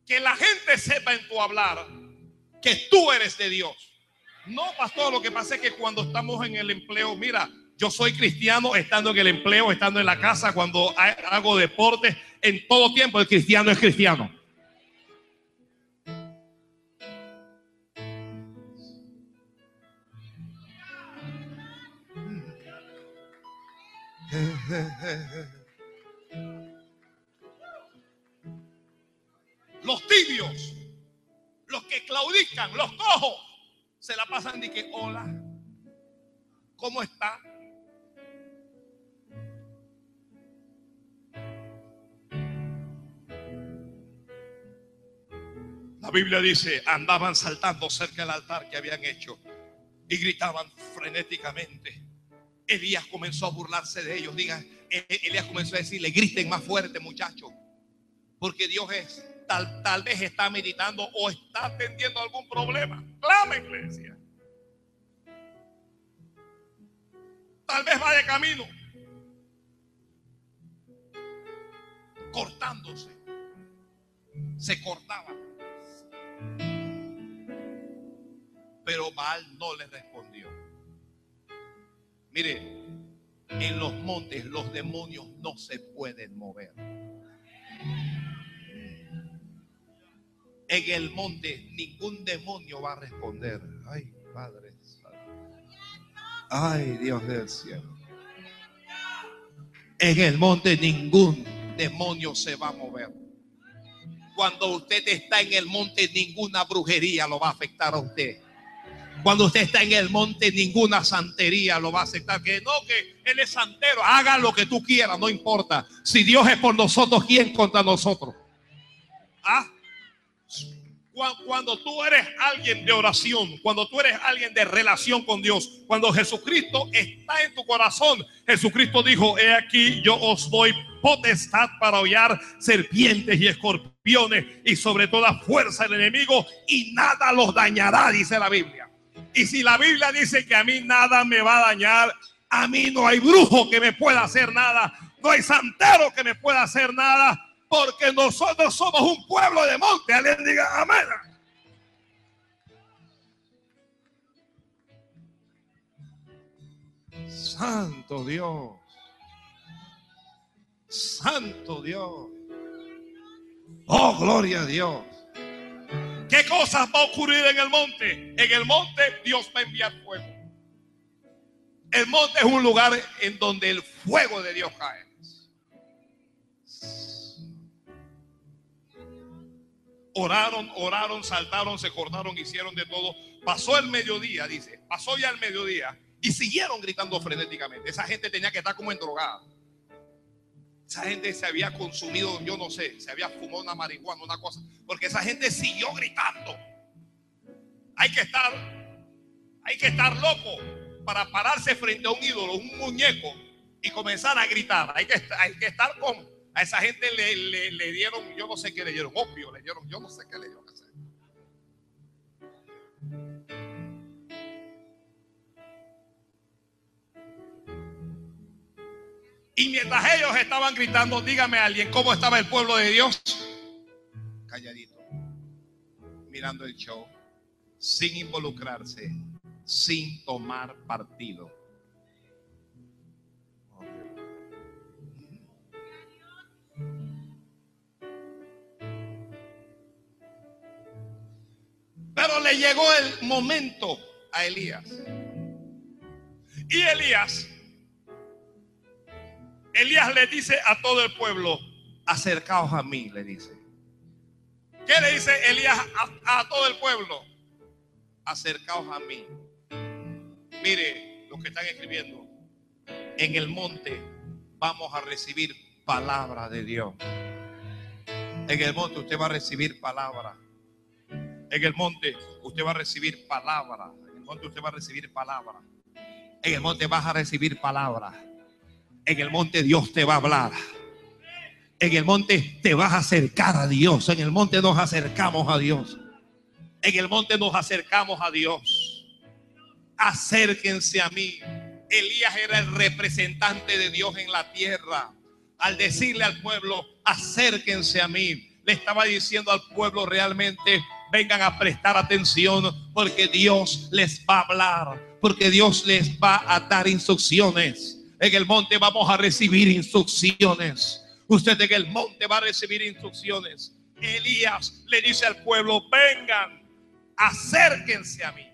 Que la gente sepa en tu hablar que tú eres de Dios. No, pastor, lo que pasa es que cuando estamos en el empleo, mira, yo soy cristiano estando en el empleo, estando en la casa, cuando hago deporte, en todo tiempo el cristiano es cristiano. Los tibios claudican, los cojos, se la pasan de que, hola, ¿cómo está? La Biblia dice, andaban saltando cerca del altar que habían hecho y gritaban frenéticamente. Elías comenzó a burlarse de ellos. Diga, e-, e-, Elías comenzó a decirle, griten más fuerte muchachos, porque Dios es tal, vez está meditando o está atendiendo algún problema. Clama, iglesia. Tal vez va de camino. Cortándose. Se cortaba. Pero Baal no le respondió. Mire, en los montes los demonios no se pueden mover. En el monte, ningún demonio va a responder. Ay, Padre. Ay, Dios del cielo. En el monte ningún demonio se va a mover. Cuando usted está en el monte, ninguna brujería lo va a afectar a usted. Cuando usted está en el monte, ninguna santería lo va a aceptar. Que no, que Él es santero. Haga lo que tú quieras, no importa. Si Dios es por nosotros, ¿quién contra nosotros? ¿Ah? Cuando tú eres alguien de oración, cuando tú eres alguien de relación con Dios, cuando Jesucristo está en tu corazón, Jesucristo dijo, he aquí yo os doy potestad para hollar serpientes y escorpiones y sobre toda fuerza del enemigo y nada los dañará, dice la Biblia. Y si la Biblia dice que a mí nada me va a dañar, a mí no hay brujo que me pueda hacer nada, no hay santero que me pueda hacer nada, porque nosotros somos un pueblo de monte. Alguien diga amén. Santo Dios. Santo Dios. Oh, gloria a Dios. ¿Qué cosas va a ocurrir en el monte? En el monte Dios va a enviar fuego. El monte es un lugar en donde el fuego de Dios cae. Oraron, oraron, saltaron, se cortaron, hicieron de todo. Pasó el mediodía, dice. Pasó ya el mediodía y siguieron gritando frenéticamente. Esa gente tenía que estar como en drogada. Esa gente se había consumido, yo no sé, se había fumado una marihuana, una cosa. Porque esa gente siguió gritando. Hay que estar, hay que estar loco para pararse frente a un ídolo, un muñeco y comenzar a gritar. Hay que, hay que estar con, a esa gente le, le, dieron, yo no sé qué le dieron, opio, le dieron, yo no sé qué le dieron. Y mientras ellos estaban gritando, dígame a alguien cómo estaba el pueblo de Dios. Calladito, mirando el show, sin involucrarse, sin tomar partido. Le llegó el momento a Elías. Y Elías Elías le dice a todo el pueblo, acercaos a mí, le dice. ¿Qué le dice Elías a, todo el pueblo? Acercaos a mí. Mire lo que están escribiendo. En el monte vamos a recibir palabra de Dios. En el monte usted va a recibir palabra. En el monte usted va a recibir palabra. En el monte usted va a recibir palabra. En el monte vas a recibir palabra. En el monte Dios te va a hablar. En el monte te vas a acercar a Dios. En el monte nos acercamos a Dios. En el monte nos acercamos a Dios. Acérquense a mí. Elías era el representante de Dios en la tierra. Al decirle al pueblo, acérquense a mí, le estaba diciendo al pueblo realmente, vengan a prestar atención porque Dios les va a hablar, porque Dios les va a dar instrucciones. En el monte vamos a recibir instrucciones. Usted en el monte va a recibir instrucciones. Elías le dice al pueblo, vengan, acérquense a mí.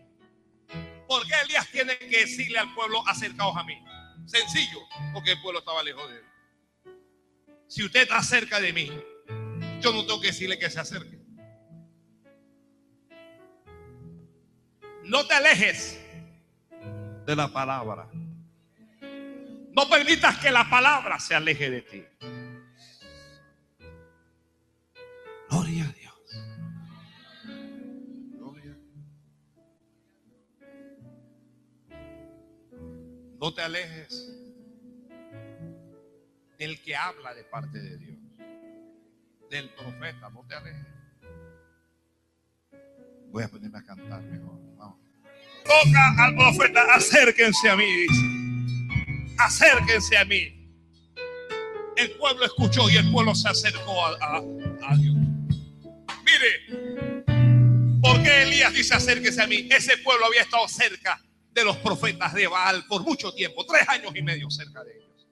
¿Por qué Elías tiene que decirle al pueblo, acercaos a mí? Sencillo, porque el pueblo estaba lejos de él. Si usted está cerca de mí, yo no tengo que decirle que se acerque. No te alejes de la palabra. No permitas que la palabra se aleje de ti. Gloria a Dios. Gloria. No te alejes del que habla de parte de Dios. Del profeta, no te alejes. Voy a ponerme a cantar mejor. Vamos. Toca al profeta, acérquense a mí, dice acérquense a mí. El pueblo escuchó y el pueblo se acercó a, Dios. Mire, ¿por qué Elías dice acérquese a mí? Ese pueblo había estado cerca de los profetas de Baal por mucho tiempo, tres años y medio cerca de ellos.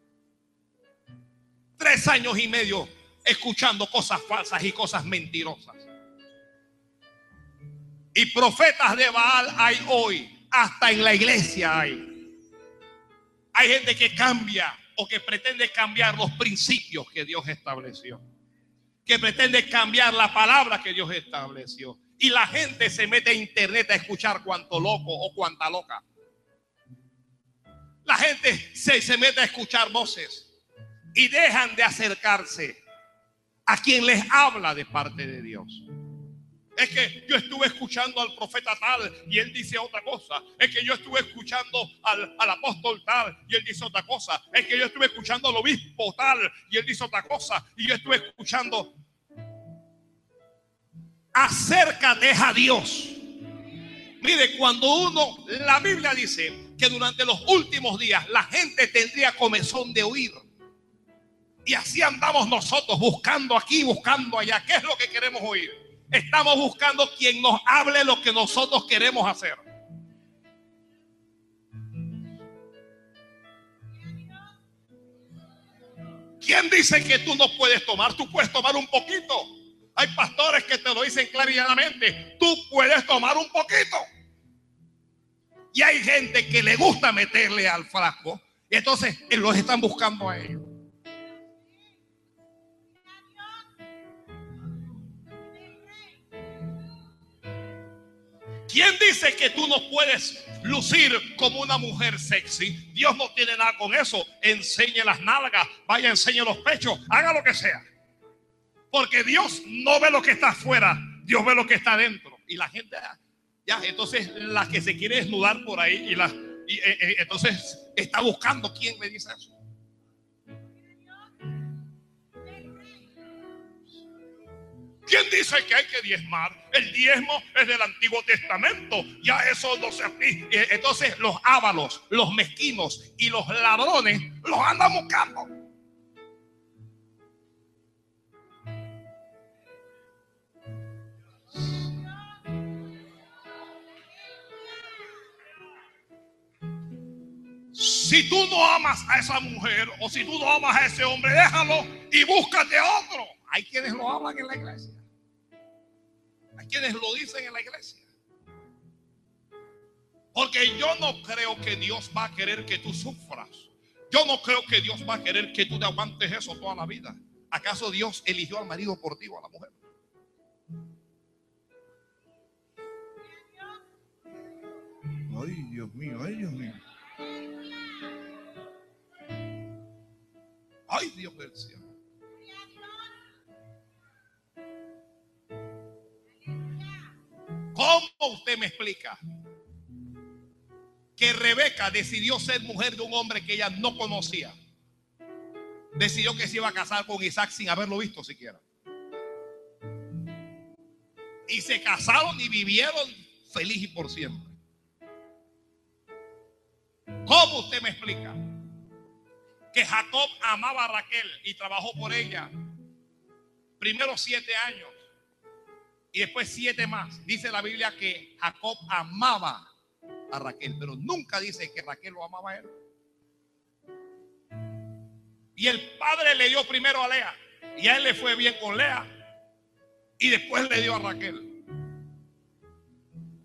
Tres años y medio escuchando cosas falsas y cosas mentirosas. Y profetas de Baal hay hoy, hasta en la iglesia hay. Hay gente que cambia o que pretende cambiar los principios que Dios estableció. Que pretende cambiar la palabra que Dios estableció. Y la gente se mete a internet a escuchar cuanto loco o cuanta loca. La gente se, se mete a escuchar voces y dejan de acercarse a quien les habla de parte de Dios. Es que yo estuve escuchando al profeta tal y él dice otra cosa. Es que yo estuve escuchando al, al, apóstol tal y él dice otra cosa. Es que yo estuve escuchando al obispo tal y él dice otra cosa. Y yo estuve escuchando. Acércate a Dios. Mire, cuando uno, la Biblia dice que durante los últimos días la gente tendría comezón de oír. Y así andamos nosotros buscando aquí, buscando allá. ¿Qué es lo que queremos oír? Estamos buscando quien nos hable lo que nosotros queremos hacer. ¿Quién dice que tú no puedes tomar? Tú puedes tomar un poquito. Hay pastores que te lo dicen claramente. Tú puedes tomar un poquito. Y hay gente que le gusta meterle al frasco. Y entonces los están buscando a ellos. ¿Quién dice que tú no puedes lucir como una mujer sexy? Dios no tiene nada con eso. Enseñe las nalgas, vaya, enseñe los pechos, haga lo que sea. Porque Dios no ve lo que está afuera, Dios ve lo que está adentro. Y la gente, ya, entonces la que se quiere desnudar por ahí y, la, y eh, eh, entonces está buscando quién le dice eso. ¿Quién dice que hay que diezmar? El diezmo es del Antiguo Testamento. Ya eso no se aplica. Eh, entonces los ávalos, los mezquinos y los ladrones los andan buscando. Si tú no amas a esa mujer o si tú no amas a ese hombre, déjalo y búscate otro. Hay quienes lo hablan en la iglesia. Quienes lo dicen en la iglesia. Porque yo no creo que Dios va a querer que tú sufras. Yo no creo que Dios va a querer que tú te aguantes eso toda la vida. ¿Acaso Dios eligió al marido por ti o a la mujer? Ay, Dios mío, ay, Dios mío. Ay, Dios del cielo. ¿Cómo usted me explica que Rebeca decidió ser mujer de un hombre que ella no conocía? Decidió que se iba a casar con Isaac sin haberlo visto siquiera. Y se casaron y vivieron feliz y por siempre. ¿Cómo usted me explica que Jacob amaba a Raquel y trabajó por ella primero siete años y después siete más. Dice la Biblia que Jacob amaba a Raquel, pero nunca dice que Raquel lo amaba a él. Y el padre le dio primero a Lea, y a él le fue bien con Lea, y después le dio a Raquel.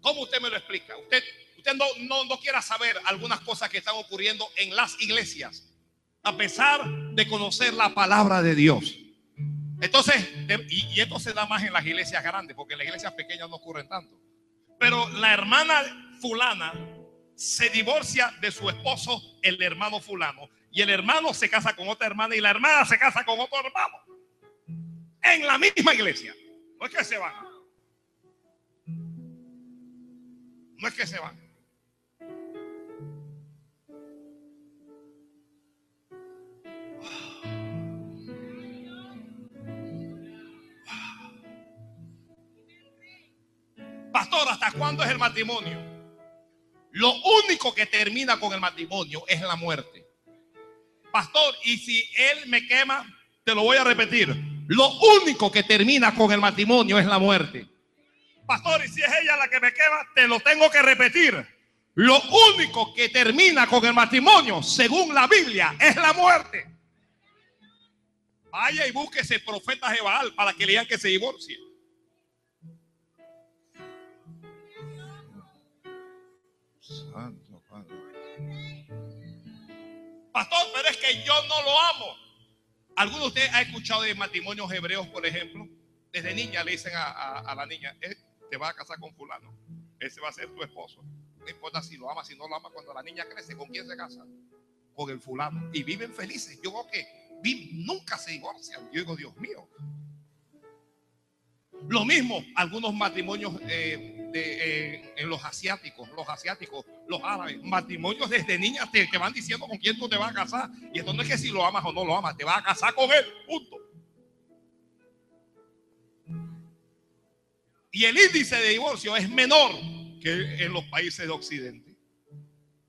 ¿Cómo usted me lo explica? Usted, usted no, no, no quiera saber algunas cosas que están ocurriendo en las iglesias, a pesar de conocer la palabra de Dios. Entonces, y, esto se da más en las iglesias grandes, porque en las iglesias pequeñas no ocurren tanto. Pero la hermana fulana se divorcia de su esposo, el hermano fulano, y el hermano se casa con otra hermana y la hermana se casa con otro hermano. En la misma iglesia. No es que se van. No es que se van. Pastor, ¿hasta cuándo es el matrimonio? Lo único que termina con el matrimonio es la muerte. Pastor, y si él me quema, te lo voy a repetir. Lo único que termina con el matrimonio es la muerte. Pastor, y si es ella la que me quema, te lo tengo que repetir. Lo único que termina con el matrimonio, según la Biblia, es la muerte. Vaya y búsquese profetas de Baal para que le digan que se divorcie. Pastor, pero es que yo no lo amo. ¿Alguno de ustedes ha escuchado de matrimonios hebreos, por ejemplo? Desde niña le dicen a, la niña, eh, te vas a casar con fulano. Ese va a ser tu esposo. No importa si lo ama, si no lo ama. Cuando la niña crece, ¿con quién se casa? Con el fulano. Y viven felices. Yo creo que nunca se divorcian. Yo digo, Dios mío. Lo mismo, algunos matrimonios eh, de, eh, en los asiáticos, los asiáticos, los árabes, matrimonios desde niñas te, van diciendo con quién tú te vas a casar. Y esto no es que si lo amas o no lo amas, te vas a casar con él, punto. Y el índice de divorcio es menor que en los países de Occidente.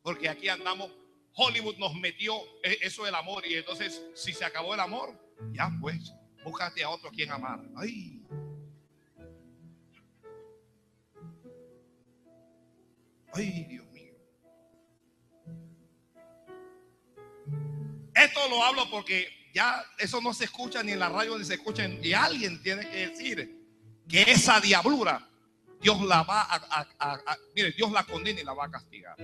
Porque aquí andamos, Hollywood nos metió e, eso del amor y entonces si se acabó el amor, ya pues, búscate a otro quien amar. Ay. Ay, Dios mío. Esto lo hablo porque ya eso no se escucha ni en la radio ni se escucha y alguien tiene que decir que esa diablura Dios la va a, mire, Dios la condena y la va a castigar.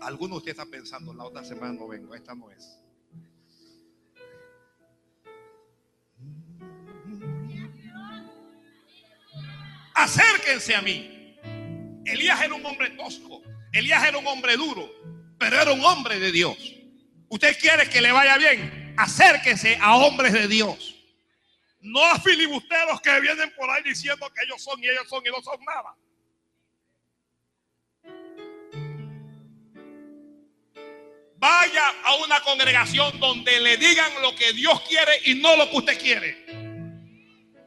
Algunos de ustedes están pensando, la otra semana no vengo, esta no es. Acérquense a mí. Elías era un hombre tosco, Elías era un hombre duro, pero era un hombre de Dios. Usted quiere que le vaya bien, acérquese a hombres de Dios. No a filibusteros que vienen por ahí diciendo que ellos son y ellos son y no son nada. Vaya a una congregación donde le digan lo que Dios quiere y no lo que usted quiere.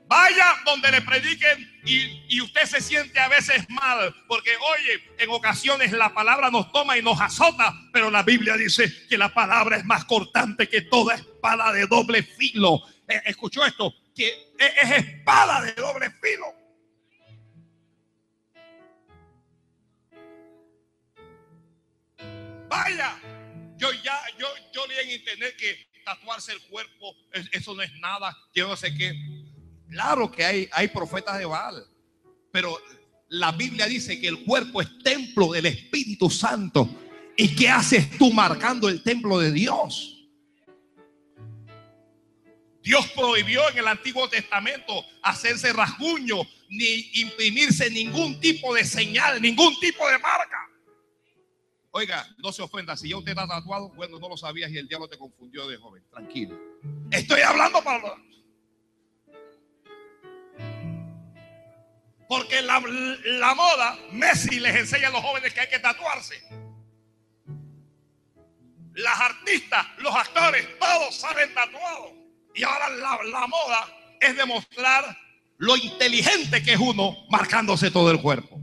Vaya donde le prediquen y, usted se siente a veces mal, porque oye, en ocasiones la palabra nos toma y nos azota, pero la Biblia dice que la palabra es más cortante que toda espada de doble filo. Eh, ¿Escuchó esto? Que es, espada de doble filo. Vaya, yo ya, yo, yo leí en internet que tatuarse el cuerpo, eso no es nada, yo no sé qué. Claro que hay, hay profetas de Baal, pero la Biblia dice que el cuerpo es templo del Espíritu Santo. ¿Y qué haces tú marcando el templo de Dios? Dios prohibió en el Antiguo Testamento hacerse rasguño ni imprimirse ningún tipo de señal, ningún tipo de marca. Oiga, no se ofenda, si ya usted está tatuado, bueno, no lo sabías y el diablo te confundió de joven. Tranquilo. Estoy hablando para Porque la, la, moda, Messi les enseña a los jóvenes que hay que tatuarse. Las artistas, los actores, todos salen tatuados. Y ahora la, la moda es demostrar lo inteligente que es uno marcándose todo el cuerpo.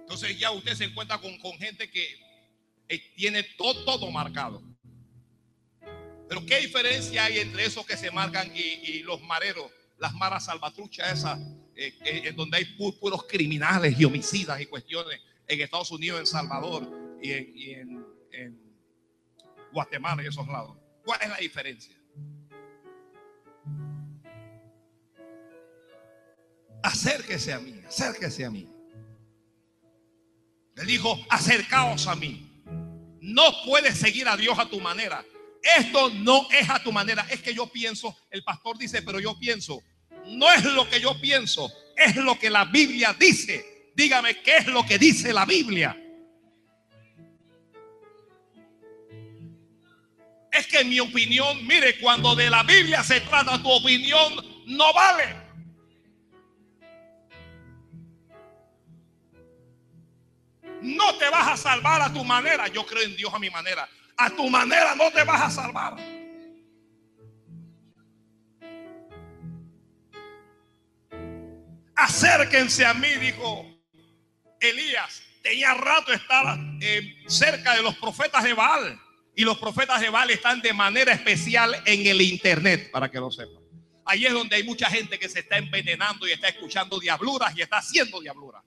Entonces ya usted se encuentra con, con gente que tiene todo, todo marcado. Pero ¿qué diferencia hay entre esos que se marcan y, y los mareros las maras salvatruchas esas, eh, en donde hay puros criminales y homicidas y cuestiones en Estados Unidos, en Salvador y en, Guatemala y esos lados. ¿Cuál es la diferencia? Acérquese a mí, acérquese a mí. Le dijo, acercaos a mí. No puedes seguir a Dios a tu manera. Esto no es a tu manera. Es que yo pienso, el pastor dice, pero yo pienso. No es lo que yo pienso, es lo que la Biblia dice. Dígame qué es lo que dice la Biblia. Es que mi opinión, mire, cuando de la Biblia se trata, tu opinión no vale. No te vas a salvar a tu manera. Yo creo en Dios a mi manera. A tu manera no te vas a salvar. Acérquense a mí, dijo Elías. Tenía rato estar eh, cerca de los profetas de Baal. Y los profetas de Baal están de manera especial en el internet, para que lo sepan. Ahí es donde hay mucha gente que se está envenenando y está escuchando diabluras y está haciendo diabluras.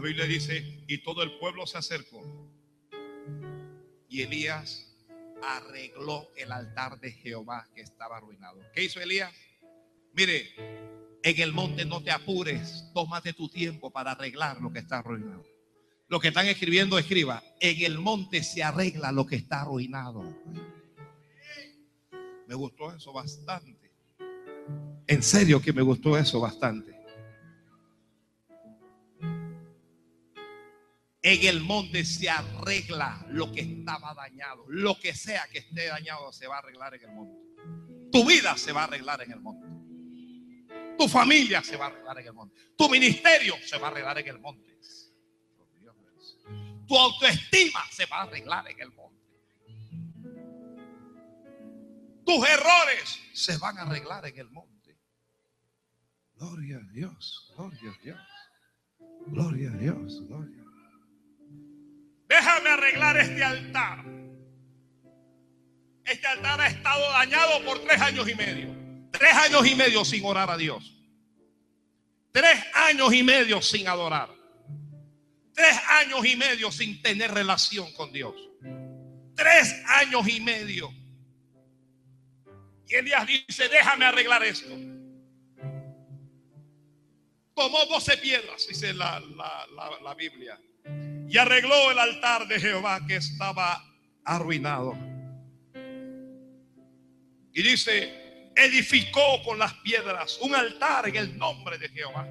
La Biblia dice, y todo el pueblo se acercó. Y Elías arregló el altar de Jehová que estaba arruinado. ¿Qué hizo Elías? Mire, en el monte no te apures, tómate tu tiempo para arreglar lo que está arruinado. Los que están escribiendo, escriba. En el monte se arregla lo que está arruinado. Me gustó eso bastante. En serio que me gustó eso bastante. En el monte se arregla lo que estaba dañado. Lo que sea que esté dañado se va a arreglar en el monte. Tu vida se va a arreglar en el monte. Tu familia se va a arreglar en el monte. Tu ministerio se va a arreglar en el monte. Tu autoestima se va a arreglar en el monte. Tus errores se van a arreglar en el monte. Gloria a Dios, gloria a Dios. Gloria a Dios, gloria. Déjame arreglar este altar. Este altar ha estado dañado por tres años y medio. Tres años y medio sin orar a Dios. Tres años y medio sin adorar. Tres años y medio sin tener relación con Dios. Tres años y medio. Y Elías dice, déjame arreglar esto. Tomó doce piedras, dice la, la Biblia. Y arregló el altar de Jehová que estaba arruinado. Y dice, edificó con las piedras un altar en el nombre de Jehová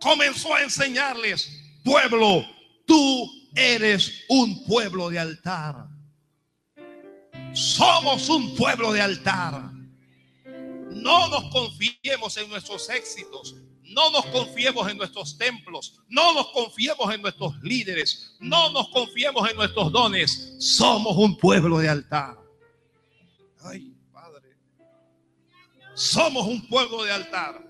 comenzó a enseñarles, pueblo, tú eres un pueblo de altar. Somos un pueblo de altar. No nos confiemos en nuestros éxitos. No nos confiemos en nuestros templos. No nos confiemos en nuestros líderes. No nos confiemos en nuestros dones. Somos un pueblo de altar. Ay, Padre. Somos un pueblo de altar.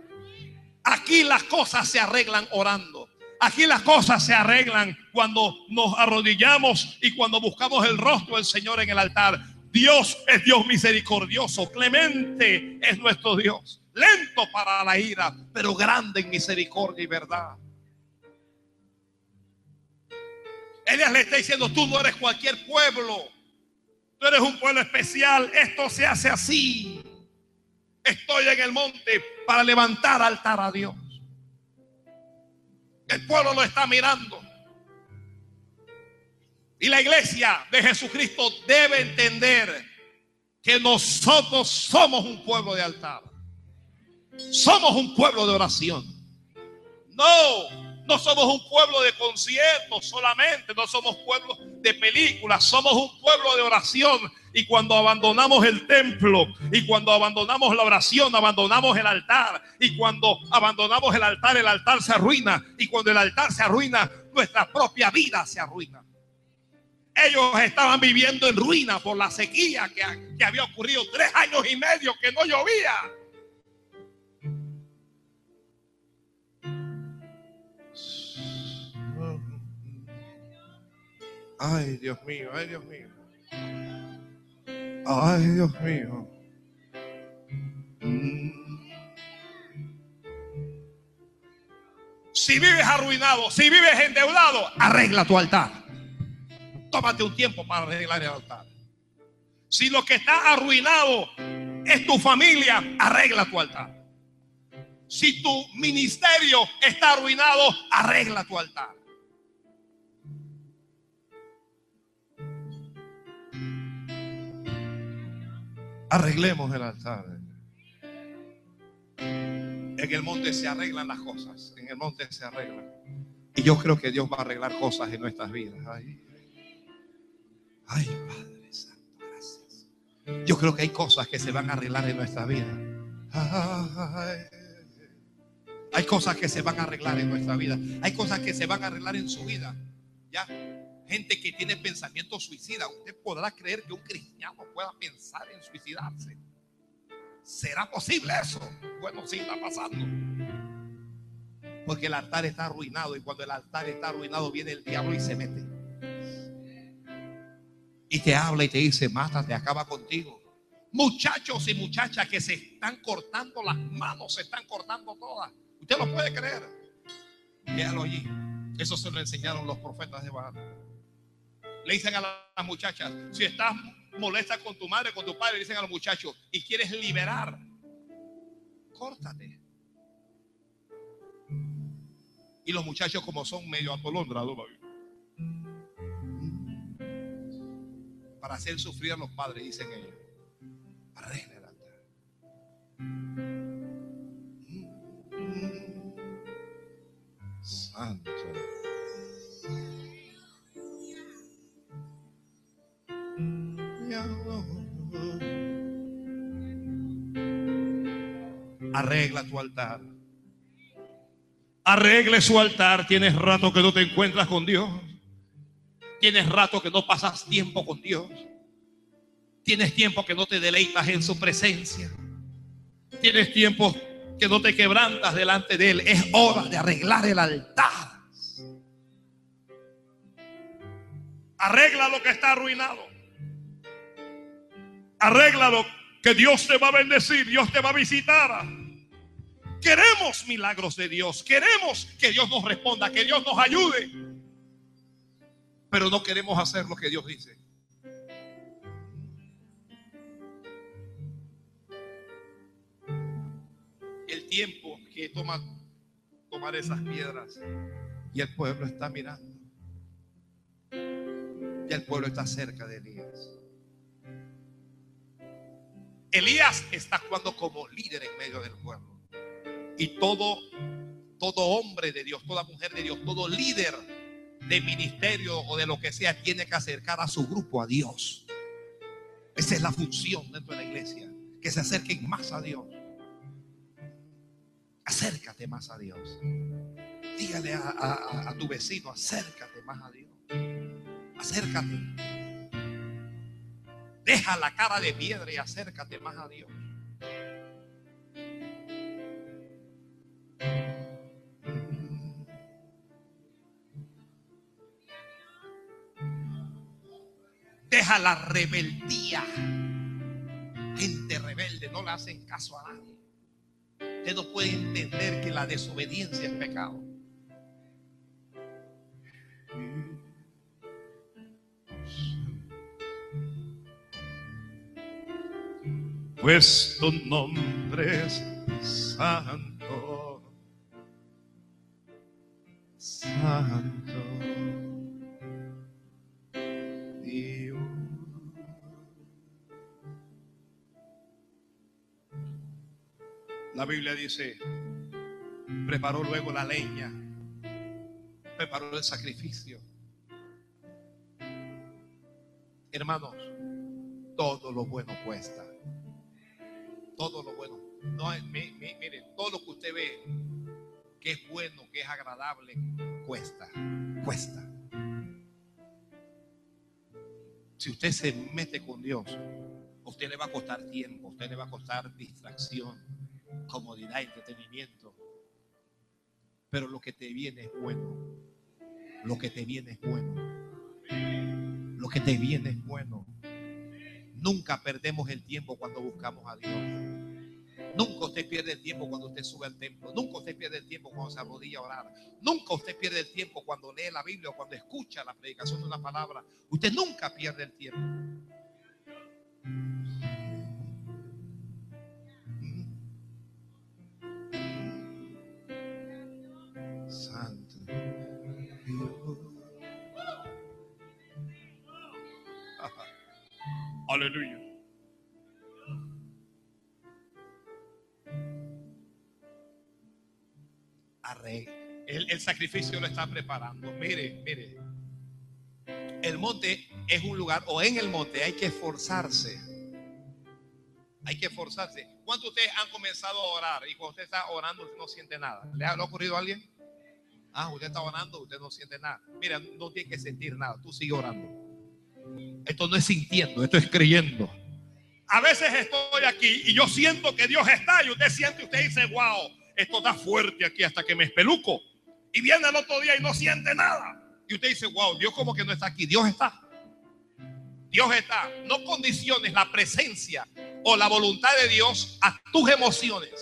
Aquí las cosas se arreglan orando. Aquí las cosas se arreglan cuando nos arrodillamos y cuando buscamos el rostro del Señor en el altar. Dios es Dios misericordioso, clemente es nuestro Dios, lento para la ira, pero grande en misericordia y verdad. Elías le está diciendo, tú no eres cualquier pueblo, tú eres un pueblo especial, esto se hace así. Estoy en el monte para levantar altar a Dios. El pueblo lo está mirando. Y la iglesia de Jesucristo debe entender que nosotros somos un pueblo de altar. Somos un pueblo de oración. No, no somos un pueblo de conciertos solamente, no somos pueblo de películas, somos un pueblo de oración. Y cuando abandonamos el templo y cuando abandonamos la oración, abandonamos el altar. Y cuando abandonamos el altar, el altar se arruina. Y cuando el altar se arruina, nuestra propia vida se arruina. Ellos estaban viviendo en ruina por la sequía que, que había ocurrido tres años y medio que no llovía. Ay, Dios mío, ay, Dios mío. Ay, Dios mío. Si vives arruinado, si vives endeudado, arregla tu altar. Tómate un tiempo para arreglar el altar. Si lo que está arruinado es tu familia, arregla tu altar. Si tu ministerio está arruinado, arregla tu altar. Arreglemos el altar. En el monte se arreglan las cosas. En el monte se arreglan. Y yo creo que Dios va a arreglar cosas en nuestras vidas. Ay, ay Padre Santo, gracias. Yo creo que hay cosas que se van a arreglar en nuestra vida. hay cosas que se van a arreglar en nuestra vida. Hay cosas que se van a arreglar en su vida. Ya gente que tiene pensamiento suicida. Usted podrá creer que un cristiano pueda pensar en suicidarse. ¿Será posible eso? Bueno, sí está pasando. Porque el altar está arruinado y cuando el altar está arruinado viene el diablo y se mete. Y te habla y te dice, mátate, acaba contigo. Muchachos y muchachas que se están cortando las manos, se están cortando todas. Usted lo puede creer. Véalo allí. Eso se lo enseñaron los profetas de Baal. Le dicen a las muchachas, si estás molesta con tu madre, con tu padre, le dicen a los muchachos, y quieres liberar, córtate. Y los muchachos como son medio atolondrados, para hacer sufrir a los padres, dicen ellos. Arregla el altar. Santo. Arregla tu altar. Arregle su altar. Tienes rato que no te encuentras con Dios. Tienes rato que no pasas tiempo con Dios. Tienes tiempo que no te deleitas en su presencia. Tienes tiempo que no te quebrantas delante de Él. Es hora de arreglar el altar. Arregla lo que está arruinado. Arréglalo que Dios te va a bendecir, Dios te va a visitar. Queremos milagros de Dios, queremos que Dios nos responda, que Dios nos ayude, pero no queremos hacer lo que Dios dice. El tiempo que toma tomar esas piedras y el pueblo está mirando. Y el pueblo está cerca de Elías. Elías está actuando como líder en medio del pueblo. Y todo, todo hombre de Dios, toda mujer de Dios, todo líder de ministerio o de lo que sea, tiene que acercar a su grupo a Dios. Esa es la función dentro de la iglesia, que se acerquen más a Dios. Acércate más a Dios. Dígale a, a tu vecino, acércate más a Dios. Acércate. Deja la cara de piedra y acércate más a Dios. Deja la rebeldía. Gente rebelde no le hacen caso a nadie. Usted no puede entender que la desobediencia es pecado. pues tu nombre es santo, santo. La Biblia dice, preparó luego la leña, preparó el sacrificio. Hermanos, todo lo bueno cuesta todo lo bueno. No, mire, todo lo que usted ve que es bueno, que es agradable, cuesta, cuesta. Si usted se mete con Dios, usted le va a costar tiempo, usted le va a costar distracción, comodidad, entretenimiento. Pero lo que te viene es bueno. Lo que te viene es bueno. Lo que te viene es bueno. Nunca perdemos el tiempo cuando buscamos a Dios. Nunca usted pierde el tiempo cuando usted sube al templo. Nunca usted pierde el tiempo cuando se arrodilla a orar. Nunca usted pierde el tiempo cuando lee la Biblia o cuando escucha la predicación de una palabra. Usted nunca pierde el tiempo. Aleluya. El, el sacrificio lo está preparando. Mire, mire. El monte es un lugar, o en el monte hay que esforzarse. Hay que esforzarse. ¿Cuántos de ustedes han comenzado a orar y cuando usted está orando usted no siente nada? ¿Le ha, ocurrido a alguien? Ah, usted está orando, usted no siente nada. Mira, no tiene que sentir nada. Tú sigue orando. Esto no es sintiendo, esto es creyendo. A veces estoy aquí y yo siento que Dios está y usted siente, usted dice, wow, esto está fuerte aquí hasta que me espeluco. Y viene el otro día y no siente nada. Y usted dice, wow, Dios como que no está aquí, Dios está. Dios está. No condiciones la presencia o la voluntad de Dios a tus emociones.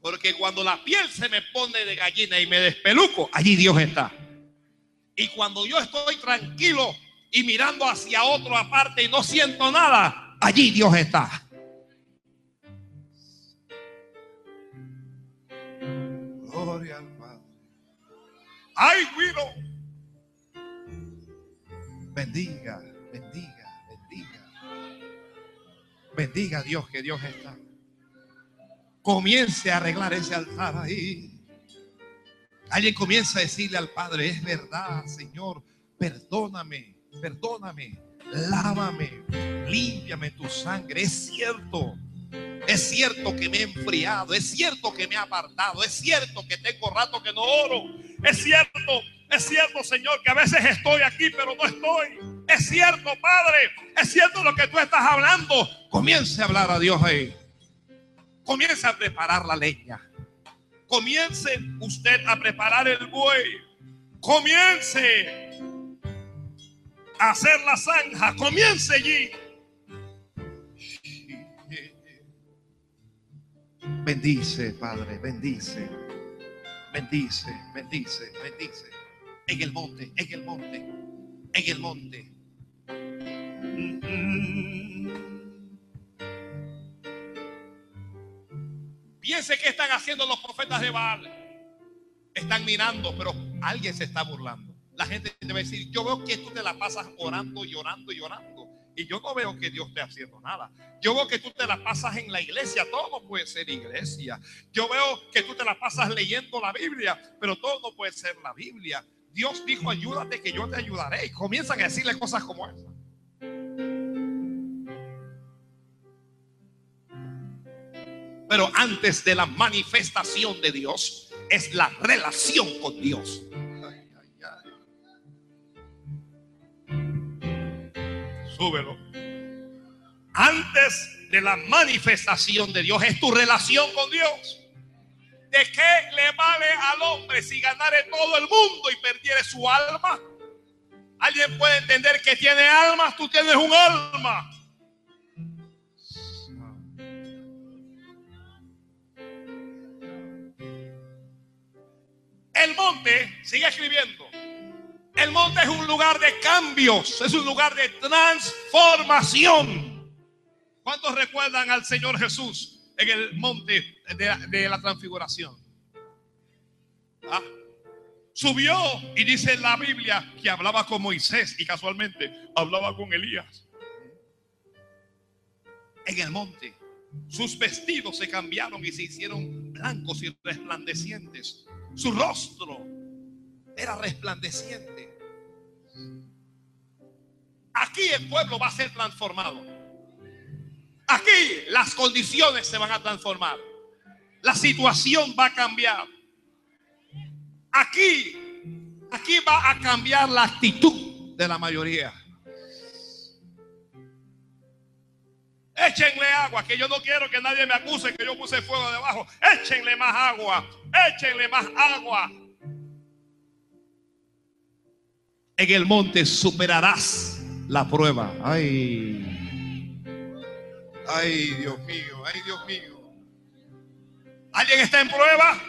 Porque cuando la piel se me pone de gallina y me despeluco, allí Dios está. Y cuando yo estoy tranquilo y mirando hacia otro aparte y no siento nada, allí Dios está. Gloria al Padre. Ay, Guido. Bendiga, bendiga, bendiga. Bendiga a Dios que Dios está. Comience a arreglar ese altar ahí. Alguien comienza a decirle al Padre, es verdad, Señor, perdóname, perdóname, lávame, límpiame tu sangre. Es cierto, es cierto que me he enfriado, es cierto que me he apartado, es cierto que tengo rato que no oro, es cierto, es cierto, Señor, que a veces estoy aquí, pero no estoy. Es cierto, Padre, es cierto lo que tú estás hablando. Comience a hablar a Dios ahí. Comience a preparar la leña. Comience usted a preparar el buey. Comience a hacer la zanja. Comience allí. Bendice, Padre, bendice. Bendice, bendice, bendice. En el monte, en el monte, en el monte. Piense que están haciendo los profetas de Baal. Están mirando, pero alguien se está burlando. La gente debe decir, yo veo que tú te la pasas orando, llorando llorando. Y yo no veo que Dios esté haciendo nada. Yo veo que tú te la pasas en la iglesia. Todo no puede ser iglesia. Yo veo que tú te la pasas leyendo la Biblia, pero todo no puede ser la Biblia. Dios dijo, ayúdate que yo te ayudaré. Y comienzan a decirle cosas como esa. Pero antes de la manifestación de Dios es la relación con Dios. Súbelo. Antes de la manifestación de Dios es tu relación con Dios. ¿De qué le vale al hombre si ganare todo el mundo y perdiere su alma? ¿Alguien puede entender que tiene alma? Tú tienes un alma. El monte, sigue escribiendo. El monte es un lugar de cambios, es un lugar de transformación. ¿Cuántos recuerdan al Señor Jesús en el monte de, la transfiguración? ¿Ah? Subió y dice en la Biblia que hablaba con Moisés y casualmente hablaba con Elías. En el monte, sus vestidos se cambiaron y se hicieron blancos y resplandecientes su rostro era resplandeciente. Aquí el pueblo va a ser transformado. Aquí las condiciones se van a transformar. La situación va a cambiar. Aquí, aquí va a cambiar la actitud de la mayoría. Échenle agua, que yo no quiero que nadie me acuse que yo puse fuego debajo. Échenle más agua, échenle más agua. En el monte superarás la prueba. Ay, ay, Dios mío, ay, Dios mío. ¿Alguien está en prueba?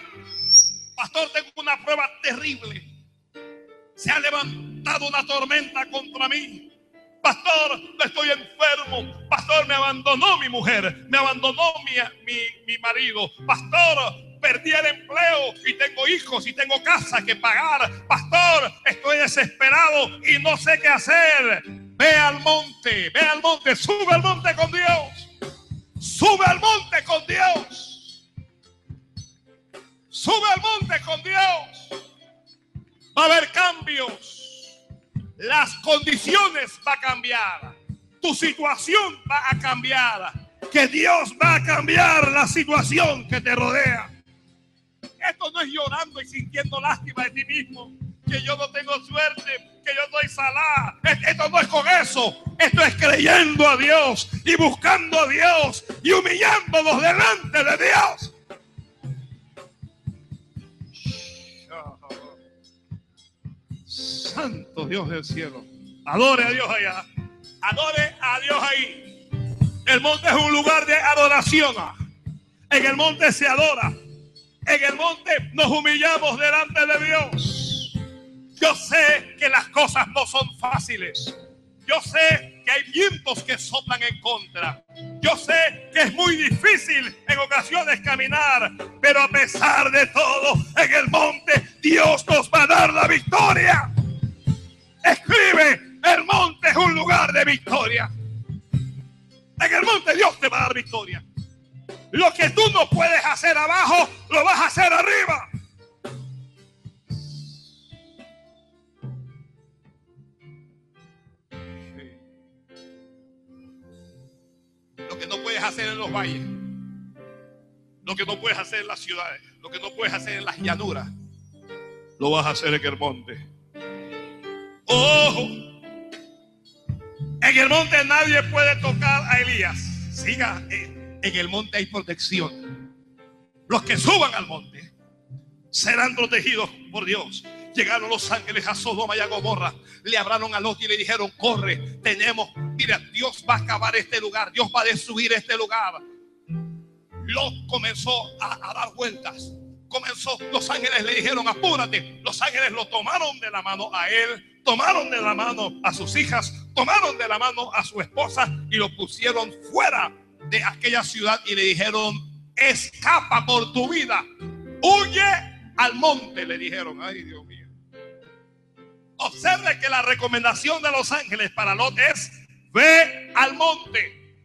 Pastor, tengo una prueba terrible. Se ha levantado una tormenta contra mí. Pastor, estoy enfermo. Pastor, me abandonó mi mujer. Me abandonó mi, mi, marido. Pastor, perdí el empleo y tengo hijos y tengo casa que pagar. Pastor, estoy desesperado y no sé qué hacer. Ve al monte, ve al monte, sube al monte con Dios. Sube al monte con Dios. Sube al monte con Dios. Va a haber cambios las condiciones va a cambiar. Tu situación va a cambiar. Que Dios va a cambiar la situación que te rodea. Esto no es llorando y sintiendo lástima de ti mismo. Que yo no tengo suerte, que yo soy salá. Esto no es con eso. Esto es creyendo a Dios y buscando a Dios y humillándonos delante de Dios. Santo Dios del cielo. Adore a Dios allá. Adore a Dios ahí. El monte es un lugar de adoración. En el monte se adora. En el monte nos humillamos delante de Dios. Yo sé que las cosas no son fáciles. Yo sé que hay vientos que soplan en contra. Yo sé que es muy difícil en ocasiones caminar, pero a pesar de todo, en el monte Dios nos va a dar la victoria. Escribe, el monte es un lugar de victoria. En el monte Dios te va a dar victoria. Lo que tú no puedes hacer abajo, lo vas a hacer arriba. Lo que no puedes hacer en los valles, lo que no puedes hacer en las ciudades, lo que no puedes hacer en las llanuras, lo vas a hacer en el monte. Ojo, en el monte nadie puede tocar a Elías. Siga, en, el monte hay protección. Los que suban al monte serán protegidos por Dios. Llegaron los ángeles a Sodoma y a Gomorra. Le hablaron a Lot y le dijeron, corre, tenemos, mira, Dios va a acabar este lugar, Dios va a destruir este lugar. Lot comenzó a, a dar vueltas. Comenzó, los ángeles le dijeron, apúrate. Los ángeles lo tomaron de la mano a él, tomaron de la mano a sus hijas, tomaron de la mano a su esposa y lo pusieron fuera de aquella ciudad y le dijeron, escapa por tu vida, huye al monte, le dijeron, ay Dios mío. Observe que la recomendación de los ángeles para Lot es, ve al monte.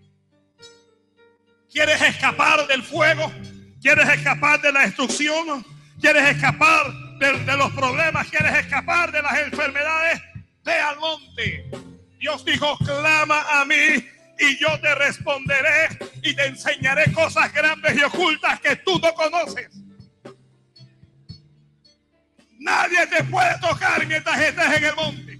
¿Quieres escapar del fuego? ¿Quieres escapar de la destrucción? ¿Quieres escapar de, los problemas? ¿Quieres escapar de las enfermedades? Ve al monte. Dios dijo, clama a mí y yo te responderé y te enseñaré cosas grandes y ocultas que tú no conoces. Nadie te puede tocar mientras estés en el monte.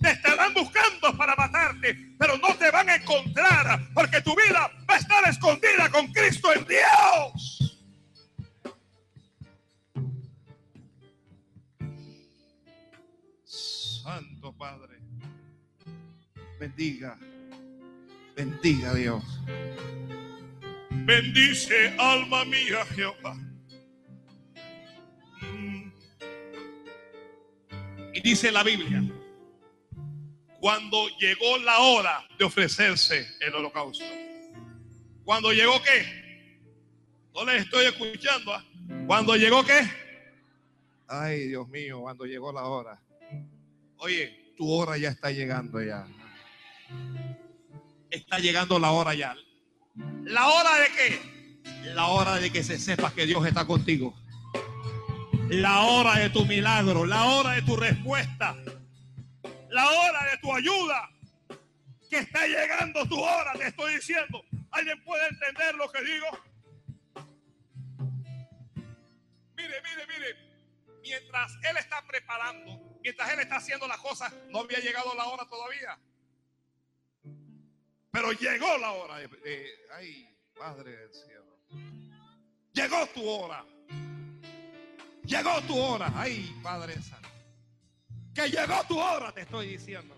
Te estarán buscando para matarte, pero no te van a encontrar porque tu vida va a estar escondida con Cristo en Dios. Bendiga, bendiga a Dios. Bendice alma mía Jehová. Y dice la Biblia, cuando llegó la hora de ofrecerse el holocausto. Cuando llegó qué? No les estoy escuchando. ¿ah? Cuando llegó qué? Ay, Dios mío, cuando llegó la hora. Oye, tu hora ya está llegando ya. Está llegando la hora ya. ¿La hora de qué? La hora de que se sepa que Dios está contigo la hora de tu milagro, la hora de tu respuesta, la hora de tu ayuda. Que está llegando tu hora, te estoy diciendo. ¿Alguien puede entender lo que digo? Mire, mire, mire. Mientras Él está preparando, mientras Él está haciendo las cosas, no había llegado la hora todavía. Pero llegó la hora. De, ay, Padre del cielo. Llegó tu hora. Llegó tu hora. Ay, Padre Santo. Que llegó tu hora, te estoy diciendo.